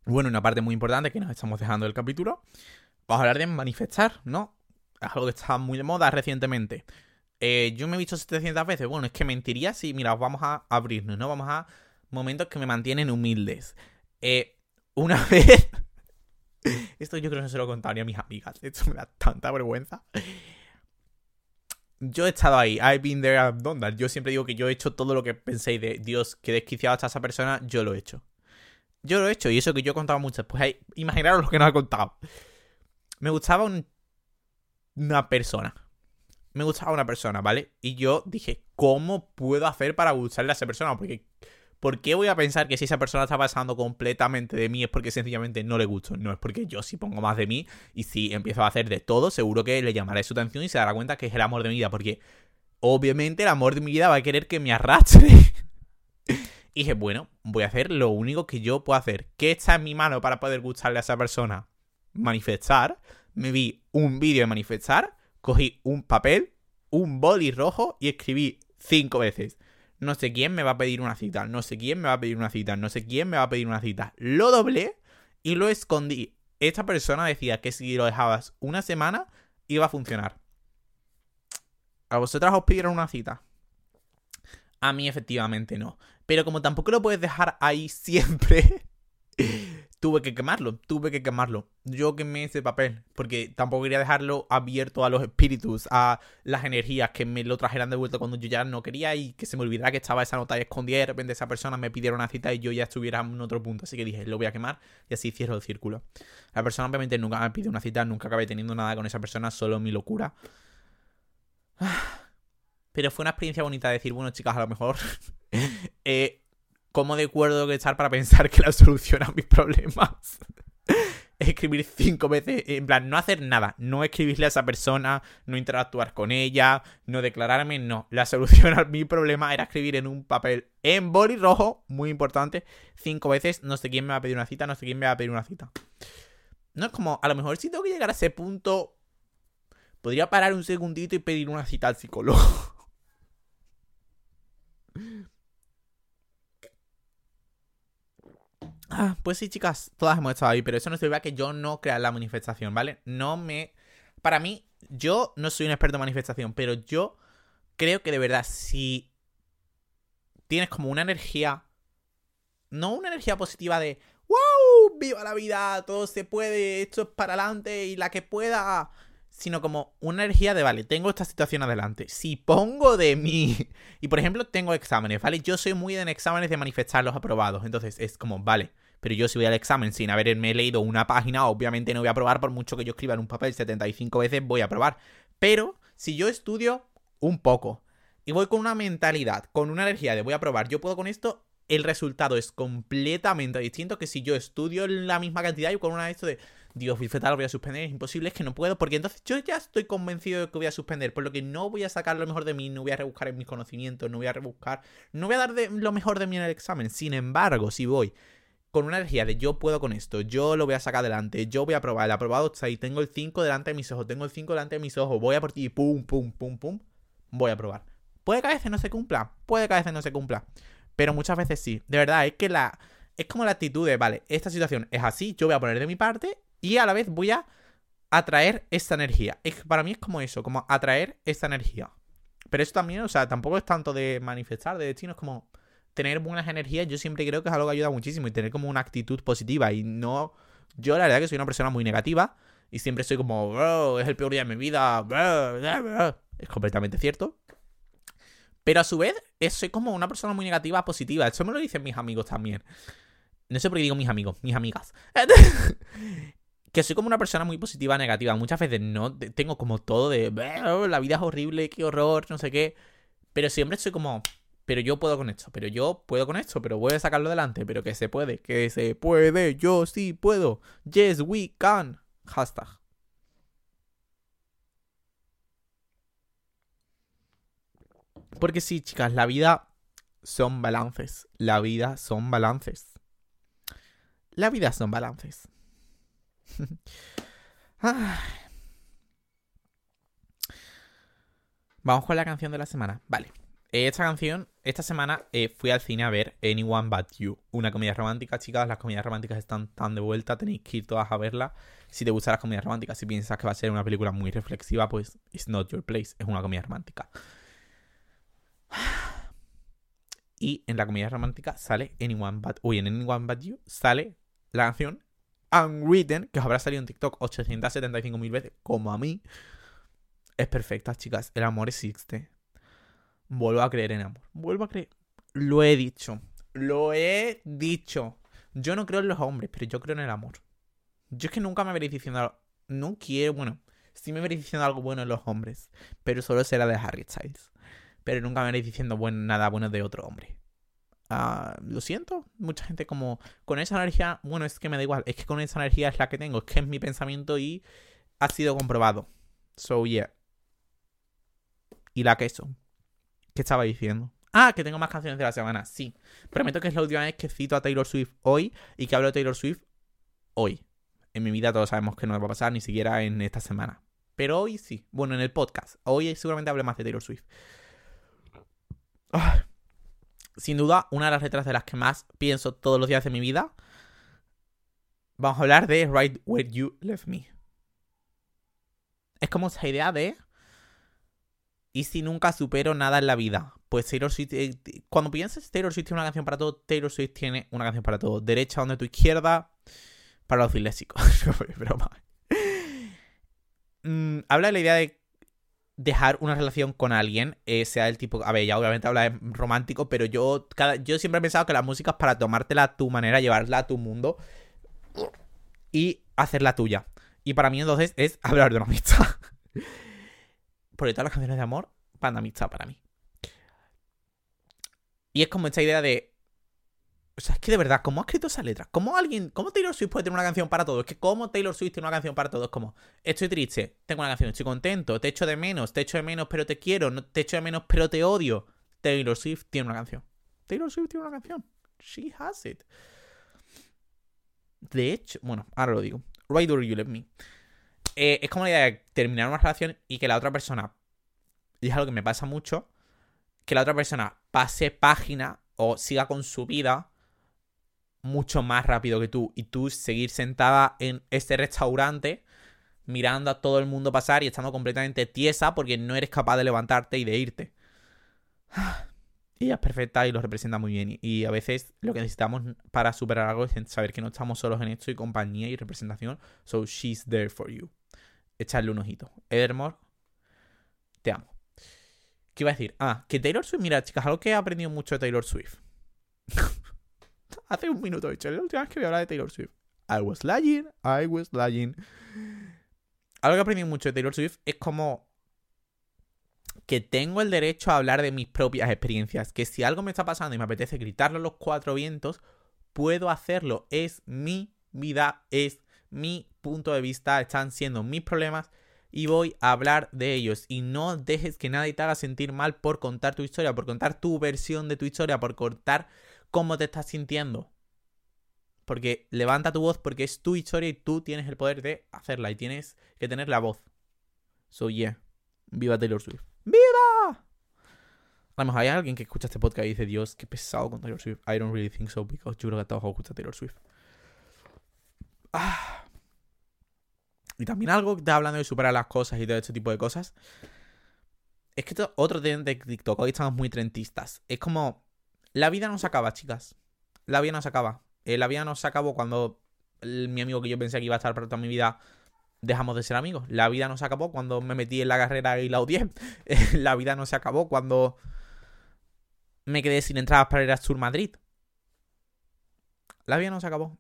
Bueno, una parte muy importante que nos estamos dejando del capítulo. Vamos a hablar de manifestar, ¿no? Algo que está muy de moda recientemente. Eh, yo me he visto 700 veces. Bueno, es que mentiría si, mira, vamos a abrirnos, ¿no? Vamos a momentos que me mantienen humildes. Eh, una vez. Esto yo creo que no se lo contaría a mis amigas. Esto me da tanta vergüenza. Yo he estado ahí. I've been there, I've done that. Yo siempre digo que yo he hecho todo lo que penséis de Dios, que desquiciado hasta esa persona. Yo lo he hecho. Yo lo he hecho. Y eso que yo he contado muchas. Pues imaginaros lo que nos ha contado. Me gustaba un una persona. Me gustaba una persona, ¿vale? Y yo dije, ¿cómo puedo hacer para gustarle a esa persona? Porque, ¿por qué voy a pensar que si esa persona está pasando completamente de mí es porque sencillamente no le gusto? No es porque yo sí pongo más de mí y si empiezo a hacer de todo, seguro que le llamaré su atención y se dará cuenta que es el amor de mi vida. Porque obviamente el amor de mi vida va a querer que me arrastre. y dije, bueno, voy a hacer lo único que yo puedo hacer. ¿Qué está en mi mano para poder gustarle a esa persona? Manifestar. Me vi un vídeo de manifestar cogí un papel, un boli rojo y escribí cinco veces. No sé quién me va a pedir una cita, no sé quién me va a pedir una cita, no sé quién me va a pedir una cita. Lo doblé y lo escondí. Esta persona decía que si lo dejabas una semana iba a funcionar. ¿A vosotras os pidieron una cita? A mí efectivamente no. Pero como tampoco lo puedes dejar ahí siempre, tuve que quemarlo, tuve que quemarlo. Yo quemé ese papel, porque tampoco quería dejarlo abierto a los espíritus, a las energías que me lo trajeran de vuelta cuando yo ya no quería y que se me olvidara que estaba esa nota escondida y de repente esa persona me pidiera una cita y yo ya estuviera en otro punto. Así que dije, lo voy a quemar y así cierro el círculo. La persona obviamente nunca me pidió una cita, nunca acabé teniendo nada con esa persona, solo mi locura. Pero fue una experiencia bonita de decir, bueno chicas, a lo mejor... eh, cómo de acuerdo que estar para pensar que la solución a mis problemas es escribir cinco veces, en plan, no hacer nada, no escribirle a esa persona, no interactuar con ella, no declararme, no. La solución a mi problema era escribir en un papel en boli rojo, muy importante, cinco veces, no sé quién me va a pedir una cita, no sé quién me va a pedir una cita. No es como, a lo mejor si tengo que llegar a ese punto, podría parar un segundito y pedir una cita al psicólogo. Ah, pues sí, chicas, todas hemos estado ahí, pero eso no significa que yo no crea la manifestación, ¿vale? No me... Para mí, yo no soy un experto en manifestación, pero yo creo que de verdad, si tienes como una energía... No una energía positiva de... ¡Wow! ¡Viva la vida! Todo se puede, esto es para adelante y la que pueda sino como una energía de, vale, tengo esta situación adelante. Si pongo de mí, y por ejemplo tengo exámenes, ¿vale? Yo soy muy en exámenes de manifestar los aprobados, entonces es como, vale, pero yo si voy al examen sin haberme leído una página, obviamente no voy a aprobar por mucho que yo escriba en un papel 75 veces, voy a aprobar. Pero si yo estudio un poco y voy con una mentalidad, con una energía de voy a aprobar, yo puedo con esto, el resultado es completamente distinto que si yo estudio la misma cantidad y con una de esto de Dios, voy a voy a suspender, es imposible, es que no puedo, porque entonces yo ya estoy convencido de que voy a suspender, por lo que no voy a sacar lo mejor de mí, no voy a rebuscar en mis conocimientos, no voy a rebuscar, no voy a dar lo mejor de mí en el examen. Sin embargo, si voy con una energía de yo puedo con esto, yo lo voy a sacar adelante, yo voy a probar, el aprobado está ahí, tengo el 5 delante de mis ojos, tengo el 5 delante de mis ojos, voy a por ti, pum, pum, pum, pum, voy a probar. Puede que a veces no se cumpla, puede que a veces no se cumpla, pero muchas veces sí. De verdad, es que la... Es como la actitud de, vale, esta situación es así, yo voy a poner de mi parte y a la vez voy a atraer esta energía. Es, para mí es como eso, como atraer esta energía. Pero eso también, o sea, tampoco es tanto de manifestar, de destino, es como tener buenas energías. Yo siempre creo que es algo que ayuda muchísimo y tener como una actitud positiva. Y no. Yo la verdad que soy una persona muy negativa y siempre estoy como, es el peor día de mi vida. Es completamente cierto. Pero a su vez, soy como una persona muy negativa, positiva. Eso me lo dicen mis amigos también. No sé por qué digo mis amigos, mis amigas. que soy como una persona muy positiva, negativa. Muchas veces no tengo como todo de la vida es horrible, qué horror, no sé qué. Pero siempre estoy como, pero yo puedo con esto, pero yo puedo con esto, pero voy a sacarlo adelante, pero que se puede, que se puede, yo sí puedo. Yes, we can. Hashtag. Porque sí, chicas, la vida son balances. La vida son balances. La vida son balances. Vamos con la canción de la semana. Vale. Esta canción, esta semana eh, fui al cine a ver Anyone But You, una comedia romántica, chicas. Las comedias románticas están tan de vuelta, tenéis que ir todas a verla. Si te gustan las comedias románticas, si piensas que va a ser una película muy reflexiva, pues It's Not Your Place, es una comedia romántica. Y en la comedia romántica sale Anyone But, uy, en Anyone But You sale la canción Unwritten, que os habrá salido en TikTok 875.000 veces, como a mí, es perfecta, chicas. El amor existe. Vuelvo a creer en amor. Vuelvo a creer. Lo he dicho. Lo he dicho. Yo no creo en los hombres, pero yo creo en el amor. Yo es que nunca me veréis diciendo. No quiero, bueno. sí me veréis diciendo algo bueno en los hombres, pero solo será de Harry Styles. Pero nunca me veréis diciendo nada bueno de otro hombre. Ah, lo siento, mucha gente como con esa energía, bueno, es que me da igual, es que con esa energía es la que tengo, es que es mi pensamiento y ha sido comprobado. So, yeah. Y la queso. ¿Qué estaba diciendo? Ah, que tengo más canciones de la semana. Sí. Prometo que es la última vez que cito a Taylor Swift hoy y que hablo de Taylor Swift hoy. En mi vida todos sabemos que no va a pasar ni siquiera en esta semana. Pero hoy sí. Bueno, en el podcast. Hoy seguramente hablé más de Taylor Swift. Ah. Sin duda, una de las letras de las que más pienso todos los días de mi vida. Vamos a hablar de Right Where You Left Me. Es como esa idea de ¿Y si nunca supero nada en la vida? Pues Taylor Swift, eh, cuando piensas Taylor Swift tiene una canción para todo, Taylor Swift tiene una canción para todo. Derecha donde tu izquierda, para los disléxicos. Broma. Mm, habla de la idea de dejar una relación con alguien, eh, sea el tipo, a ver, ya obviamente habla de romántico, pero yo, cada, yo siempre he pensado que la música es para tomártela a tu manera, llevarla a tu mundo y hacerla tuya. Y para mí entonces es hablar de una amistad por todas las canciones de amor van amistad para mí. Y es como esta idea de. O sea, es que de verdad, ¿cómo ha escrito esa letra? ¿Cómo alguien. ¿Cómo Taylor Swift puede tener una canción para todo? Es que ¿cómo Taylor Swift tiene una canción para todo? Es como, estoy triste, tengo una canción, estoy contento, te echo de menos, te echo de menos, pero te quiero, no, te echo de menos, pero te odio. Taylor Swift tiene una canción. Taylor Swift tiene una canción. She has it. De hecho, bueno, ahora lo digo. Why do you let me? Eh, es como la idea de terminar una relación y que la otra persona, y es algo que me pasa mucho, que la otra persona pase página o siga con su vida mucho más rápido que tú y tú seguir sentada en este restaurante mirando a todo el mundo pasar y estando completamente tiesa porque no eres capaz de levantarte y de irte. Ella es perfecta y lo representa muy bien. Y a veces lo que necesitamos para superar algo es saber que no estamos solos en esto y compañía y representación. So she's there for you echarle un ojito. Evermore, te amo. ¿Qué iba a decir? Ah, que Taylor Swift, mira, chicas, algo que he aprendido mucho de Taylor Swift. Hace un minuto he dicho, la última vez que voy a hablar de Taylor Swift. I was lying, I was lying. Algo que he aprendido mucho de Taylor Swift es como que tengo el derecho a hablar de mis propias experiencias. Que si algo me está pasando y me apetece gritarlo a los cuatro vientos, puedo hacerlo. Es mi vida, es mi punto de vista, están siendo mis problemas y voy a hablar de ellos. Y no dejes que nadie te haga sentir mal por contar tu historia, por contar tu versión de tu historia, por contar cómo te estás sintiendo. Porque levanta tu voz porque es tu historia y tú tienes el poder de hacerla y tienes que tener la voz. So yeah. Viva Taylor Swift. ¡Viva! Vamos, hay alguien que escucha este podcast y dice, Dios, qué pesado con Taylor Swift. I don't really think so, because yo creo que a todos os Taylor Swift. Ah. Y también algo que está hablando de superar las cosas y todo este tipo de cosas. Es que otro tema de TikTok, hoy estamos muy trentistas. Es como, la vida no se acaba, chicas. La vida no se acaba. Eh, la vida no se acabó cuando mi amigo que yo pensé que iba a estar para toda mi vida dejamos de ser amigos. La vida no se acabó cuando me metí en la carrera y la odié. la vida no se acabó cuando me quedé sin entradas para ir a Sur Madrid. La vida no se acabó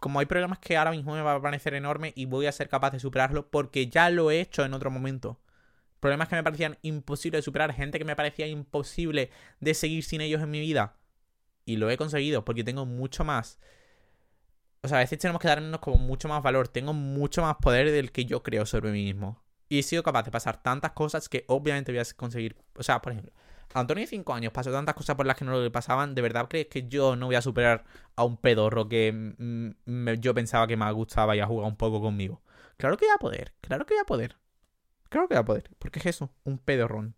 como hay problemas que ahora mismo me va a parecer enorme y voy a ser capaz de superarlo porque ya lo he hecho en otro momento. Problemas que me parecían imposibles de superar, gente que me parecía imposible de seguir sin ellos en mi vida. Y lo he conseguido porque tengo mucho más. O sea, a veces tenemos que darnos como mucho más valor. Tengo mucho más poder del que yo creo sobre mí mismo. Y he sido capaz de pasar tantas cosas que obviamente voy a conseguir. O sea, por ejemplo, Antonio de 5 años pasó tantas cosas por las que no le pasaban. ¿De verdad crees que yo no voy a superar a un pedorro que yo pensaba que me gustaba y a jugar un poco conmigo? Claro que voy a poder, claro que voy a poder. Claro que voy a poder. Porque es eso, un pedorrón.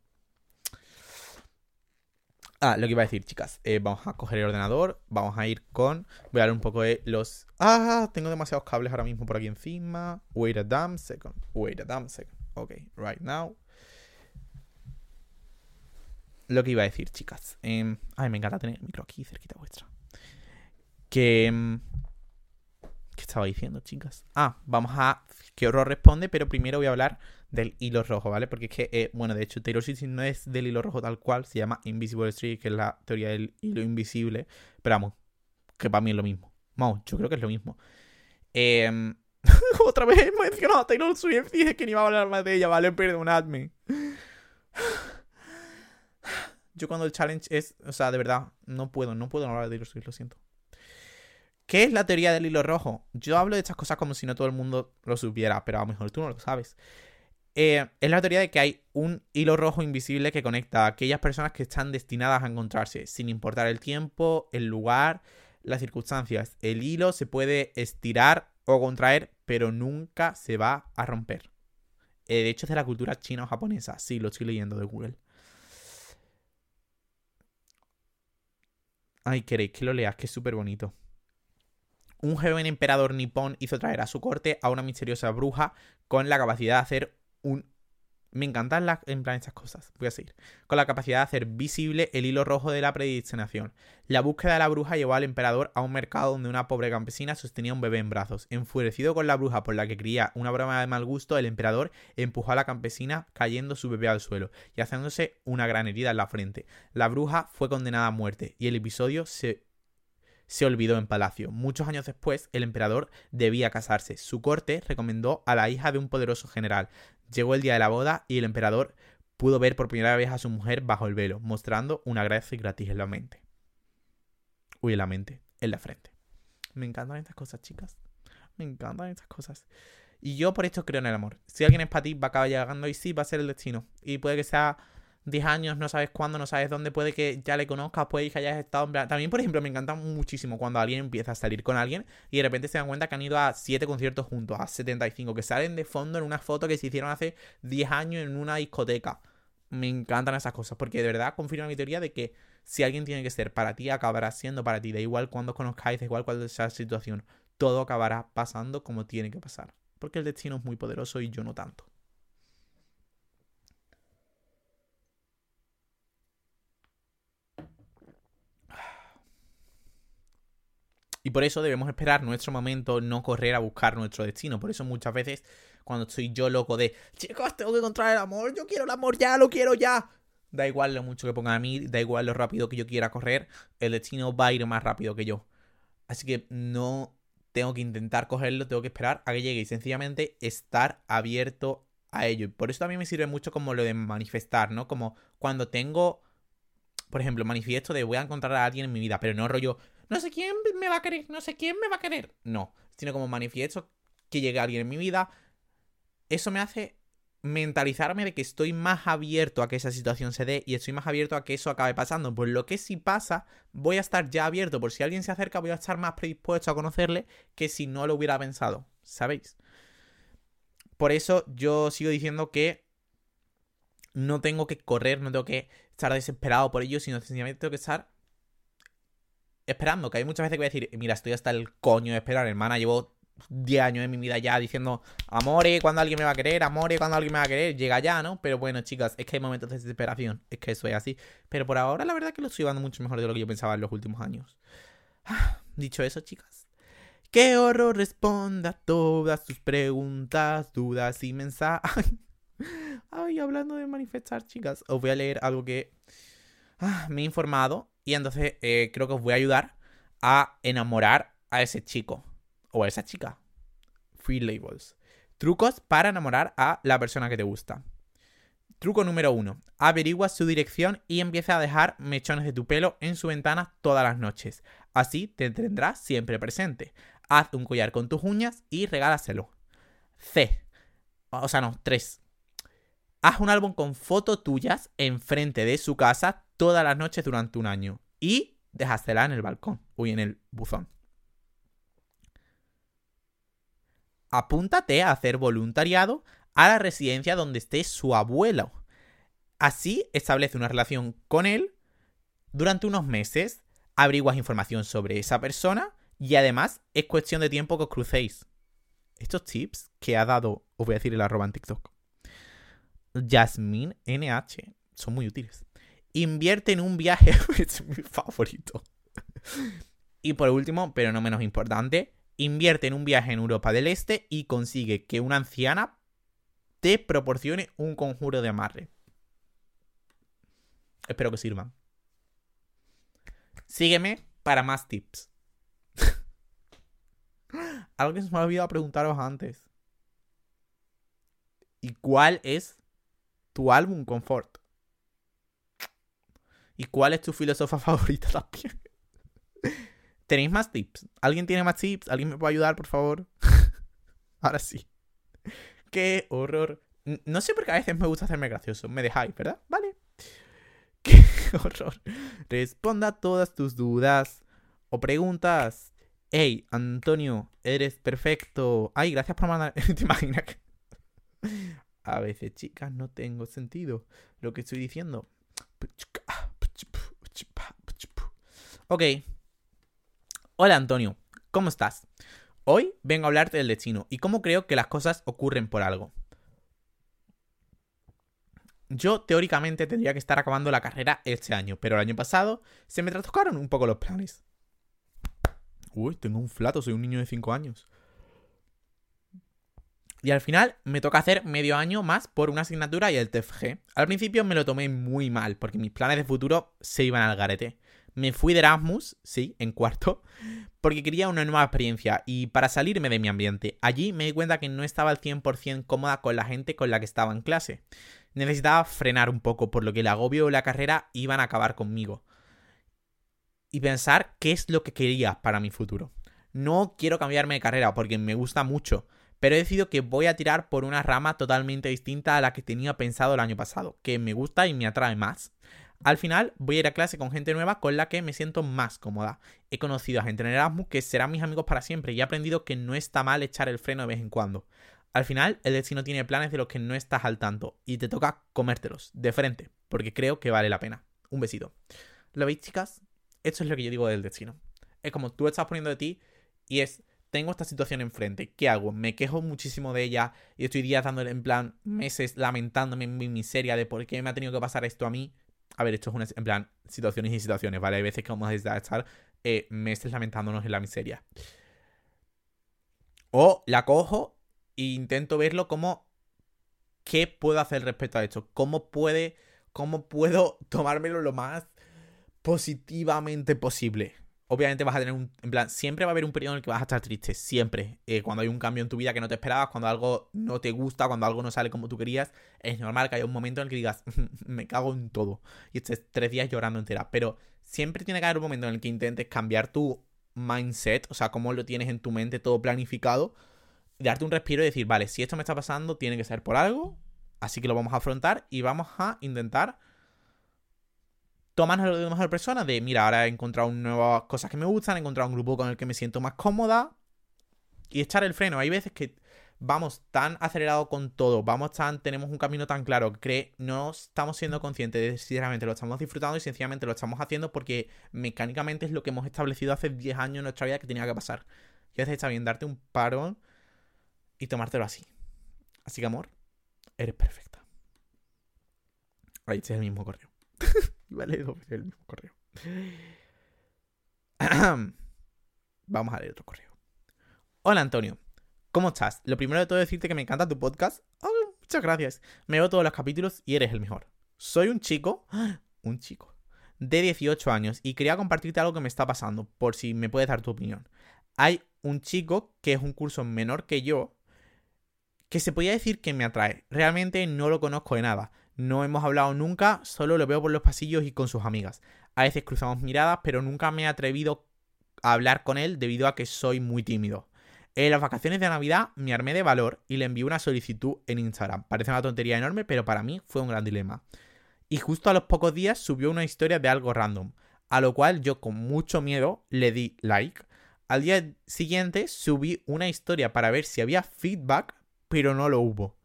Ah, lo que iba a decir, chicas. Eh, vamos a coger el ordenador. Vamos a ir con. Voy a dar un poco de los. Ah, tengo demasiados cables ahora mismo por aquí encima. Wait a damn second. Wait a damn second. Ok, right now lo que iba a decir, chicas. Em, ay, me encanta tener el micro aquí cerquita vuestra. Que. Em, ¿Qué estaba diciendo, chicas? Ah, vamos a. ¿Qué horror responde? Pero primero voy a hablar del hilo rojo, ¿vale? Porque es que, eh, bueno, de hecho, Taylor Swift no es del hilo rojo tal cual, se llama Invisible Street, que es la teoría del hilo invisible. Pero vamos, que para mí es lo mismo. Vamos, yo creo que es lo mismo. Em, Otra vez he mencionado a Taylor Swift y dije que ni iba a hablar más de ella, ¿vale? Perdonadme. Yo cuando el challenge es, o sea, de verdad, no puedo, no puedo hablar de Taylor Swift, lo siento. ¿Qué es la teoría del hilo rojo? Yo hablo de estas cosas como si no todo el mundo lo supiera, pero a lo mejor tú no lo sabes. Eh, es la teoría de que hay un hilo rojo invisible que conecta a aquellas personas que están destinadas a encontrarse, sin importar el tiempo, el lugar, las circunstancias. El hilo se puede estirar o contraer, pero nunca se va a romper. Eh, de hecho, es de la cultura china o japonesa. Sí, lo estoy leyendo de Google. Ay, queréis que lo leas, que es súper bonito. Un joven emperador nipón hizo traer a su corte a una misteriosa bruja con la capacidad de hacer un me encantan las, en plan estas cosas. Voy a seguir. Con la capacidad de hacer visible el hilo rojo de la predestinación. La búsqueda de la bruja llevó al emperador a un mercado donde una pobre campesina sostenía un bebé en brazos. Enfurecido con la bruja por la que creía una broma de mal gusto, el emperador empujó a la campesina cayendo su bebé al suelo y haciéndose una gran herida en la frente. La bruja fue condenada a muerte y el episodio se se olvidó en palacio. Muchos años después, el emperador debía casarse. Su corte recomendó a la hija de un poderoso general. Llegó el día de la boda y el emperador pudo ver por primera vez a su mujer bajo el velo, mostrando una gracia gratis en la mente. Uy, en la mente, en la frente. Me encantan estas cosas, chicas. Me encantan estas cosas. Y yo por esto creo en el amor. Si alguien es para ti, va a acabar llegando y sí, va a ser el destino. Y puede que sea 10 años, no sabes cuándo, no sabes dónde, puede que ya le conozcas, puede que hayas estado... También, por ejemplo, me encanta muchísimo cuando alguien empieza a salir con alguien y de repente se dan cuenta que han ido a 7 conciertos juntos, a 75, que salen de fondo en una foto que se hicieron hace 10 años en una discoteca. Me encantan esas cosas, porque de verdad confirma mi teoría de que si alguien tiene que ser para ti, acabará siendo para ti. Da igual cuando os conozcáis, da igual cuál sea la situación, todo acabará pasando como tiene que pasar. Porque el destino es muy poderoso y yo no tanto. Y por eso debemos esperar nuestro momento, no correr a buscar nuestro destino. Por eso muchas veces cuando estoy yo loco de, chicos, tengo que encontrar el amor, yo quiero el amor ya, lo quiero ya. Da igual lo mucho que ponga a mí, da igual lo rápido que yo quiera correr, el destino va a ir más rápido que yo. Así que no tengo que intentar cogerlo, tengo que esperar a que llegue y sencillamente estar abierto a ello. Y por eso también me sirve mucho como lo de manifestar, ¿no? Como cuando tengo, por ejemplo, manifiesto de voy a encontrar a alguien en mi vida, pero no rollo, no sé quién me va a querer, no sé quién me va a querer. No, sino como manifiesto que llegue alguien en mi vida. Eso me hace mentalizarme de que estoy más abierto a que esa situación se dé y estoy más abierto a que eso acabe pasando. Por lo que si pasa, voy a estar ya abierto. Por si alguien se acerca, voy a estar más predispuesto a conocerle que si no lo hubiera pensado. ¿Sabéis? Por eso yo sigo diciendo que no tengo que correr, no tengo que estar desesperado por ello, sino sencillamente tengo que estar esperando, que hay muchas veces que voy a decir, mira, estoy hasta el coño de esperar, hermana, llevo 10 años en mi vida ya diciendo, amore, cuando alguien me va a querer, amore, cuando alguien me va a querer, llega ya, ¿no? Pero bueno, chicas, es que hay momentos de desesperación, es que eso es así. Pero por ahora, la verdad que lo estoy llevando mucho mejor de lo que yo pensaba en los últimos años. Dicho eso, chicas. Que horror responda todas tus preguntas, dudas y mensajes. Ay, hablando de manifestar, chicas, os voy a leer algo que ah, me he informado y entonces eh, creo que os voy a ayudar a enamorar a ese chico o a esa chica. Free labels. Trucos para enamorar a la persona que te gusta. Truco número uno. Averigua su dirección y empieza a dejar mechones de tu pelo en su ventana todas las noches. Así te tendrás siempre presente. Haz un collar con tus uñas y regálaselo. C. O sea, no, 3. Haz un álbum con fotos tuyas enfrente de su casa todas las noches durante un año y déjasela en el balcón o en el buzón. Apúntate a hacer voluntariado a la residencia donde esté su abuelo. Así establece una relación con él durante unos meses, averiguas información sobre esa persona y además es cuestión de tiempo que os crucéis. Estos tips que ha dado, os voy a decir el arroba en TikTok, Jasmine NH, son muy útiles. Invierte en un viaje. es mi favorito. y por último, pero no menos importante, invierte en un viaje en Europa del Este y consigue que una anciana te proporcione un conjuro de amarre. Espero que sirvan. Sígueme para más tips. algo que se me ha olvidado preguntaros antes. ¿Y cuál es tu álbum confort? ¿Y cuál es tu filósofa favorita también? ¿Tenéis más tips? ¿Alguien tiene más tips? ¿Alguien me puede ayudar, por favor? Ahora sí. Qué horror. No sé por qué a veces me gusta hacerme gracioso. Me dejáis, ¿verdad? Vale. Qué horror. Responda todas tus dudas o preguntas. Hey, Antonio, eres perfecto. Ay, gracias por mandar. ¿Te imaginas que... A veces, chicas, no tengo sentido lo que estoy diciendo. Ok. Hola, Antonio. ¿Cómo estás? Hoy vengo a hablarte del destino y cómo creo que las cosas ocurren por algo. Yo teóricamente tendría que estar acabando la carrera este año, pero el año pasado se me trastocaron un poco los planes. Uy, tengo un flato, soy un niño de 5 años. Y al final me toca hacer medio año más por una asignatura y el TFG. Al principio me lo tomé muy mal, porque mis planes de futuro se iban al garete. Me fui de Erasmus, sí, en cuarto, porque quería una nueva experiencia y para salirme de mi ambiente. Allí me di cuenta que no estaba al 100% cómoda con la gente con la que estaba en clase. Necesitaba frenar un poco, por lo que el agobio y la carrera iban a acabar conmigo. Y pensar qué es lo que quería para mi futuro. No quiero cambiarme de carrera porque me gusta mucho, pero he decidido que voy a tirar por una rama totalmente distinta a la que tenía pensado el año pasado, que me gusta y me atrae más. Al final voy a ir a clase con gente nueva con la que me siento más cómoda. He conocido a gente en Erasmus que serán mis amigos para siempre y he aprendido que no está mal echar el freno de vez en cuando. Al final, el destino tiene planes de los que no estás al tanto y te toca comértelos de frente, porque creo que vale la pena. Un besito. ¿Lo veis, chicas? Esto es lo que yo digo del destino. Es como tú estás poniendo de ti y es tengo esta situación enfrente, ¿qué hago? Me quejo muchísimo de ella y estoy días dándole en plan meses lamentándome en mi miseria de por qué me ha tenido que pasar esto a mí. A ver, esto es una, en plan, situaciones y situaciones, ¿vale? Hay veces que vamos a estar eh, meses lamentándonos en la miseria. O la cojo e intento verlo como qué puedo hacer respecto a esto. ¿Cómo puede, cómo puedo tomármelo lo más positivamente posible? Obviamente vas a tener un. En plan, siempre va a haber un periodo en el que vas a estar triste. Siempre. Eh, cuando hay un cambio en tu vida que no te esperabas, cuando algo no te gusta, cuando algo no sale como tú querías, es normal que haya un momento en el que digas, me cago en todo. Y estés tres días llorando entera. Pero siempre tiene que haber un momento en el que intentes cambiar tu mindset, o sea, cómo lo tienes en tu mente todo planificado, darte un respiro y decir, vale, si esto me está pasando, tiene que ser por algo. Así que lo vamos a afrontar y vamos a intentar tomas de mejor persona, de mira, ahora he encontrado nuevas cosas que me gustan, he encontrado un grupo con el que me siento más cómoda y echar el freno. Hay veces que vamos tan acelerado con todo, vamos tan, tenemos un camino tan claro que no estamos siendo conscientes de si realmente lo estamos disfrutando y sencillamente lo estamos haciendo porque mecánicamente es lo que hemos establecido hace 10 años en nuestra vida que tenía que pasar. Y a veces está bien darte un parón y tomártelo así. Así que amor, eres perfecta. Ahí este es el mismo correo. Vale, el mismo correo. Vamos a leer otro correo. Hola Antonio, ¿cómo estás? Lo primero de todo es decirte que me encanta tu podcast. muchas gracias. Me veo todos los capítulos y eres el mejor. Soy un chico, un chico, de 18 años y quería compartirte algo que me está pasando, por si me puedes dar tu opinión. Hay un chico que es un curso menor que yo, que se podría decir que me atrae. Realmente no lo conozco de nada. No hemos hablado nunca, solo lo veo por los pasillos y con sus amigas. A veces cruzamos miradas, pero nunca me he atrevido a hablar con él debido a que soy muy tímido. En las vacaciones de Navidad me armé de valor y le envié una solicitud en Instagram. Parece una tontería enorme, pero para mí fue un gran dilema. Y justo a los pocos días subió una historia de algo random, a lo cual yo con mucho miedo le di like. Al día siguiente subí una historia para ver si había feedback, pero no lo hubo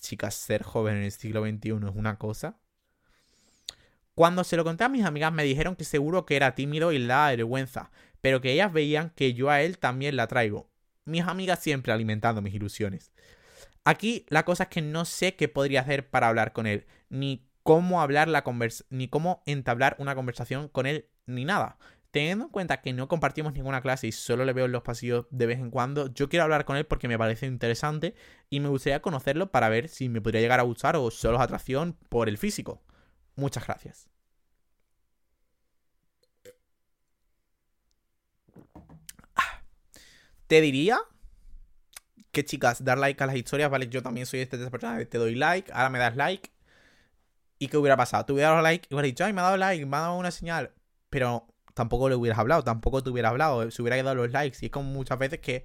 chicas, ser joven en el siglo XXI es una cosa. Cuando se lo conté a mis amigas me dijeron que seguro que era tímido y le daba vergüenza, pero que ellas veían que yo a él también la traigo. Mis amigas siempre alimentando mis ilusiones. Aquí la cosa es que no sé qué podría hacer para hablar con él, ni cómo hablar la ni cómo entablar una conversación con él, ni nada. Teniendo en cuenta que no compartimos ninguna clase y solo le veo en los pasillos de vez en cuando, yo quiero hablar con él porque me parece interesante y me gustaría conocerlo para ver si me podría llegar a gustar o solo es atracción por el físico. Muchas gracias. Ah. Te diría que, chicas, dar like a las historias, ¿vale? Yo también soy este de esa persona, te doy like, ahora me das like. ¿Y qué hubiera pasado? Te hubiera dado like y hubiera dicho, ay, me ha dado like, me ha dado una señal. Pero tampoco le hubieras hablado, tampoco te hubieras hablado, se hubiera quedado los likes. Y es como muchas veces que,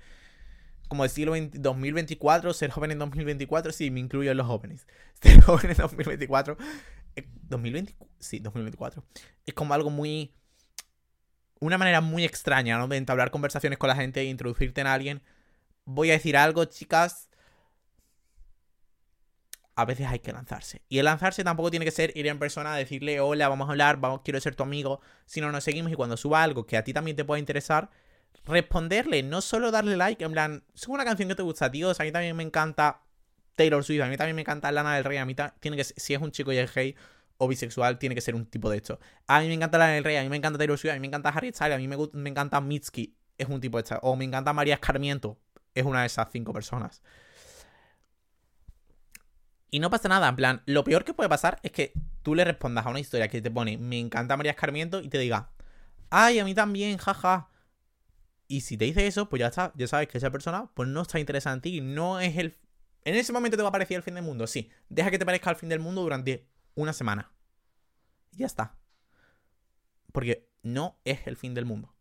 como decirlo 2024, ser joven en 2024, sí, me incluyo en los jóvenes. Ser joven en 2024, 2020, eh, sí, 2024. Es como algo muy... Una manera muy extraña, ¿no? De entablar conversaciones con la gente e introducirte en alguien. Voy a decir algo, chicas. A veces hay que lanzarse. Y el lanzarse tampoco tiene que ser ir en persona a decirle, hola, vamos a hablar, vamos, quiero ser tu amigo. Sino nos seguimos y cuando suba algo que a ti también te pueda interesar, responderle, no solo darle like, en plan, es una canción que te gusta, tío. a mí también me encanta Taylor Swift, a mí también me encanta Lana del Rey, a mí tiene que si es un chico y es gay o bisexual, tiene que ser un tipo de esto. A mí me encanta Lana del Rey, a mí me encanta Taylor Swift, a mí me encanta Harry Styles, a mí me, me encanta Mitski, es un tipo de esto. O me encanta María Escarmiento, es una de esas cinco personas. Y no pasa nada, en plan, lo peor que puede pasar es que tú le respondas a una historia que te pone, me encanta María Escarmiento, y te diga, ay, a mí también, jaja. Y si te dice eso, pues ya está, ya sabes que esa persona pues no está interesada en ti, no es el... En ese momento te va a parecer el fin del mundo, sí. Deja que te parezca el fin del mundo durante una semana. Y ya está. Porque no es el fin del mundo.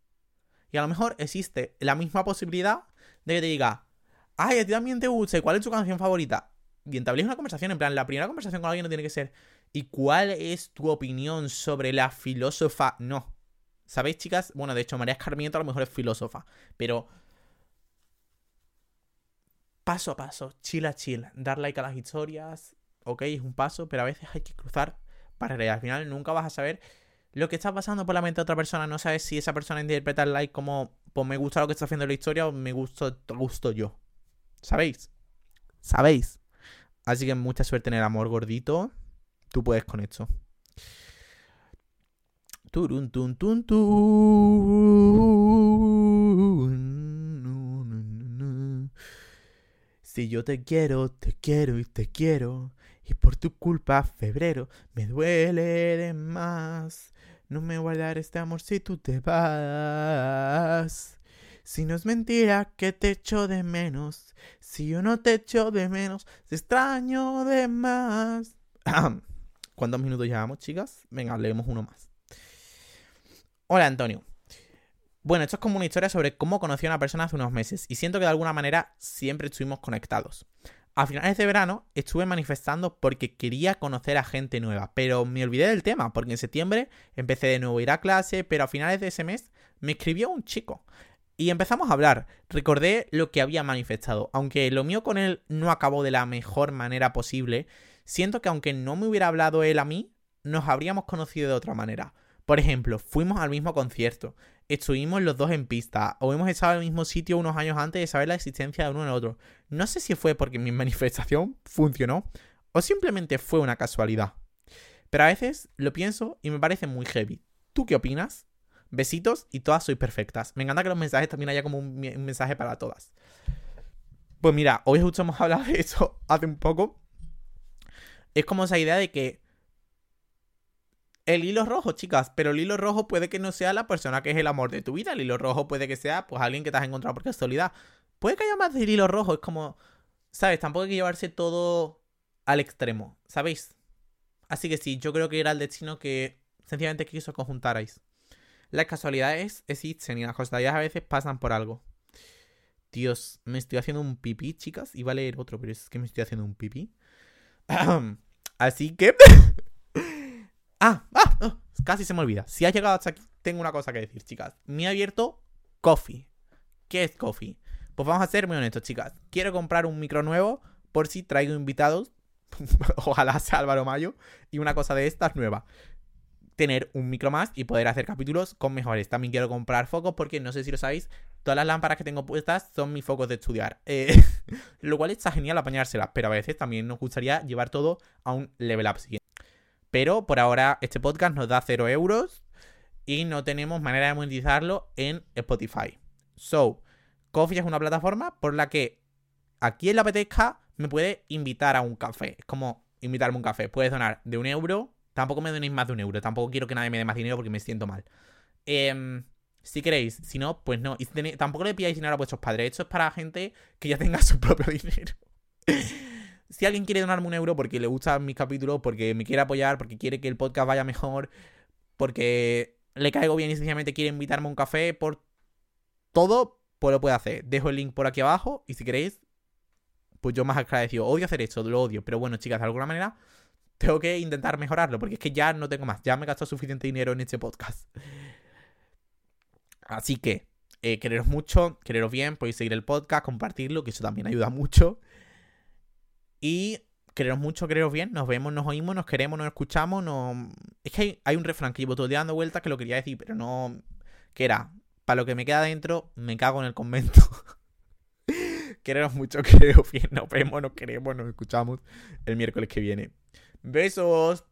Y a lo mejor existe la misma posibilidad de que te diga, ay, a ti también te gusta, ¿cuál es tu canción favorita? Y entabléis una conversación, en plan, la primera conversación con alguien no tiene que ser, ¿y cuál es tu opinión sobre la filósofa? No. ¿Sabéis, chicas? Bueno, de hecho, María Escarmiento a lo mejor es filósofa, pero paso a paso, chill a chill, dar like a las historias, ok, es un paso, pero a veces hay que cruzar para Al final nunca vas a saber lo que está pasando por la mente de otra persona. No sabes si esa persona interpreta el like como, pues me gusta lo que está haciendo la historia o me gusto, gusto yo. ¿Sabéis? ¿Sabéis? Así que mucha suerte en el amor gordito. Tú puedes con esto. Turun. Si yo te quiero, te quiero y te quiero. Y por tu culpa, febrero, me duele de más. No me guardar este amor si tú te vas. Si no es mentira que te echo de menos. Si yo no te echo de menos, te extraño de más. ¿Cuántos minutos llevamos, chicas? Venga, leemos uno más. Hola, Antonio. Bueno, esto es como una historia sobre cómo conocí a una persona hace unos meses y siento que de alguna manera siempre estuvimos conectados. A finales de verano estuve manifestando porque quería conocer a gente nueva, pero me olvidé del tema porque en septiembre empecé de nuevo a ir a clase, pero a finales de ese mes me escribió un chico y empezamos a hablar. Recordé lo que había manifestado, aunque lo mío con él no acabó de la mejor manera posible, siento que aunque no me hubiera hablado él a mí, nos habríamos conocido de otra manera. Por ejemplo, fuimos al mismo concierto, estuvimos los dos en pista, o hemos estado en el mismo sitio unos años antes de saber la existencia de uno en el otro. No sé si fue porque mi manifestación funcionó, o simplemente fue una casualidad. Pero a veces lo pienso y me parece muy heavy. ¿Tú qué opinas? Besitos y todas sois perfectas. Me encanta que los mensajes también haya como un, mensaje para todas. Pues mira, hoy justo hemos hablado de eso hace un poco. Es como esa idea de que el hilo rojo, chicas, pero el hilo rojo puede que no sea la persona que es el amor de tu vida. El hilo rojo puede que sea, pues, alguien que te has encontrado por casualidad. Puede que haya más del hilo rojo, es como, ¿sabes? Tampoco hay que llevarse todo al extremo, ¿sabéis? Así que sí, yo creo que era el destino que sencillamente quiso conjuntarais. Las casualidades existen y las casualidades a veces pasan por algo. Dios, me estoy haciendo un pipí, chicas. Iba a leer otro, pero es que me estoy haciendo un pipí. Así que... Ah, ah, ah, casi se me olvida. Si has llegado hasta aquí, tengo una cosa que decir, chicas. Me he abierto Coffee. ¿Qué es Coffee? Pues vamos a ser muy honestos, chicas. Quiero comprar un micro nuevo por si traigo invitados. Ojalá sea Álvaro Mayo. Y una cosa de estas nueva. Tener un micro más y poder hacer capítulos con mejores. También quiero comprar focos porque no sé si lo sabéis. Todas las lámparas que tengo puestas son mis focos de estudiar. Eh, lo cual está genial apañárselas. Pero a veces también nos gustaría llevar todo a un level up siguiente. Pero por ahora este podcast nos da 0 euros y no tenemos manera de monetizarlo en Spotify. So, Coffee es una plataforma por la que aquí en la apetezca me puede invitar a un café. Es como invitarme a un café. Puedes donar de un euro. Tampoco me donéis más de un euro. Tampoco quiero que nadie me dé más dinero porque me siento mal. Em, Si queréis, si no, pues no. Y tampoco le pidáis dinero a vuestros padres. Esto es para gente que ya tenga su propio dinero. si alguien quiere donarme un euro porque le gustan mis capítulos, porque me quiere apoyar, porque quiere que el podcast vaya mejor, porque le caigo bien y sencillamente quiere invitarme a un café, por todo, pues lo puede hacer. Dejo el link por aquí abajo y si queréis, pues yo más agradecido. Odio hacer esto, lo odio. Pero bueno, chicas, de alguna manera tengo que intentar mejorarlo porque es que ya no tengo más. Ya me he gastado suficiente dinero en este podcast. Así que, eh, quereros mucho, quereros bien, podéis seguir el podcast, compartirlo, que eso también ayuda mucho. Y quereros mucho, quereros bien, nos vemos, nos oímos, nos queremos, nos escuchamos, no... Es que hay, un refrán que llevo todo el dando vueltas que lo quería decir, pero no... Que era, para lo que me queda dentro, me cago en el convento. quereros mucho, quereros bien, nos vemos, nos queremos, nos escuchamos el miércoles que viene. Besos.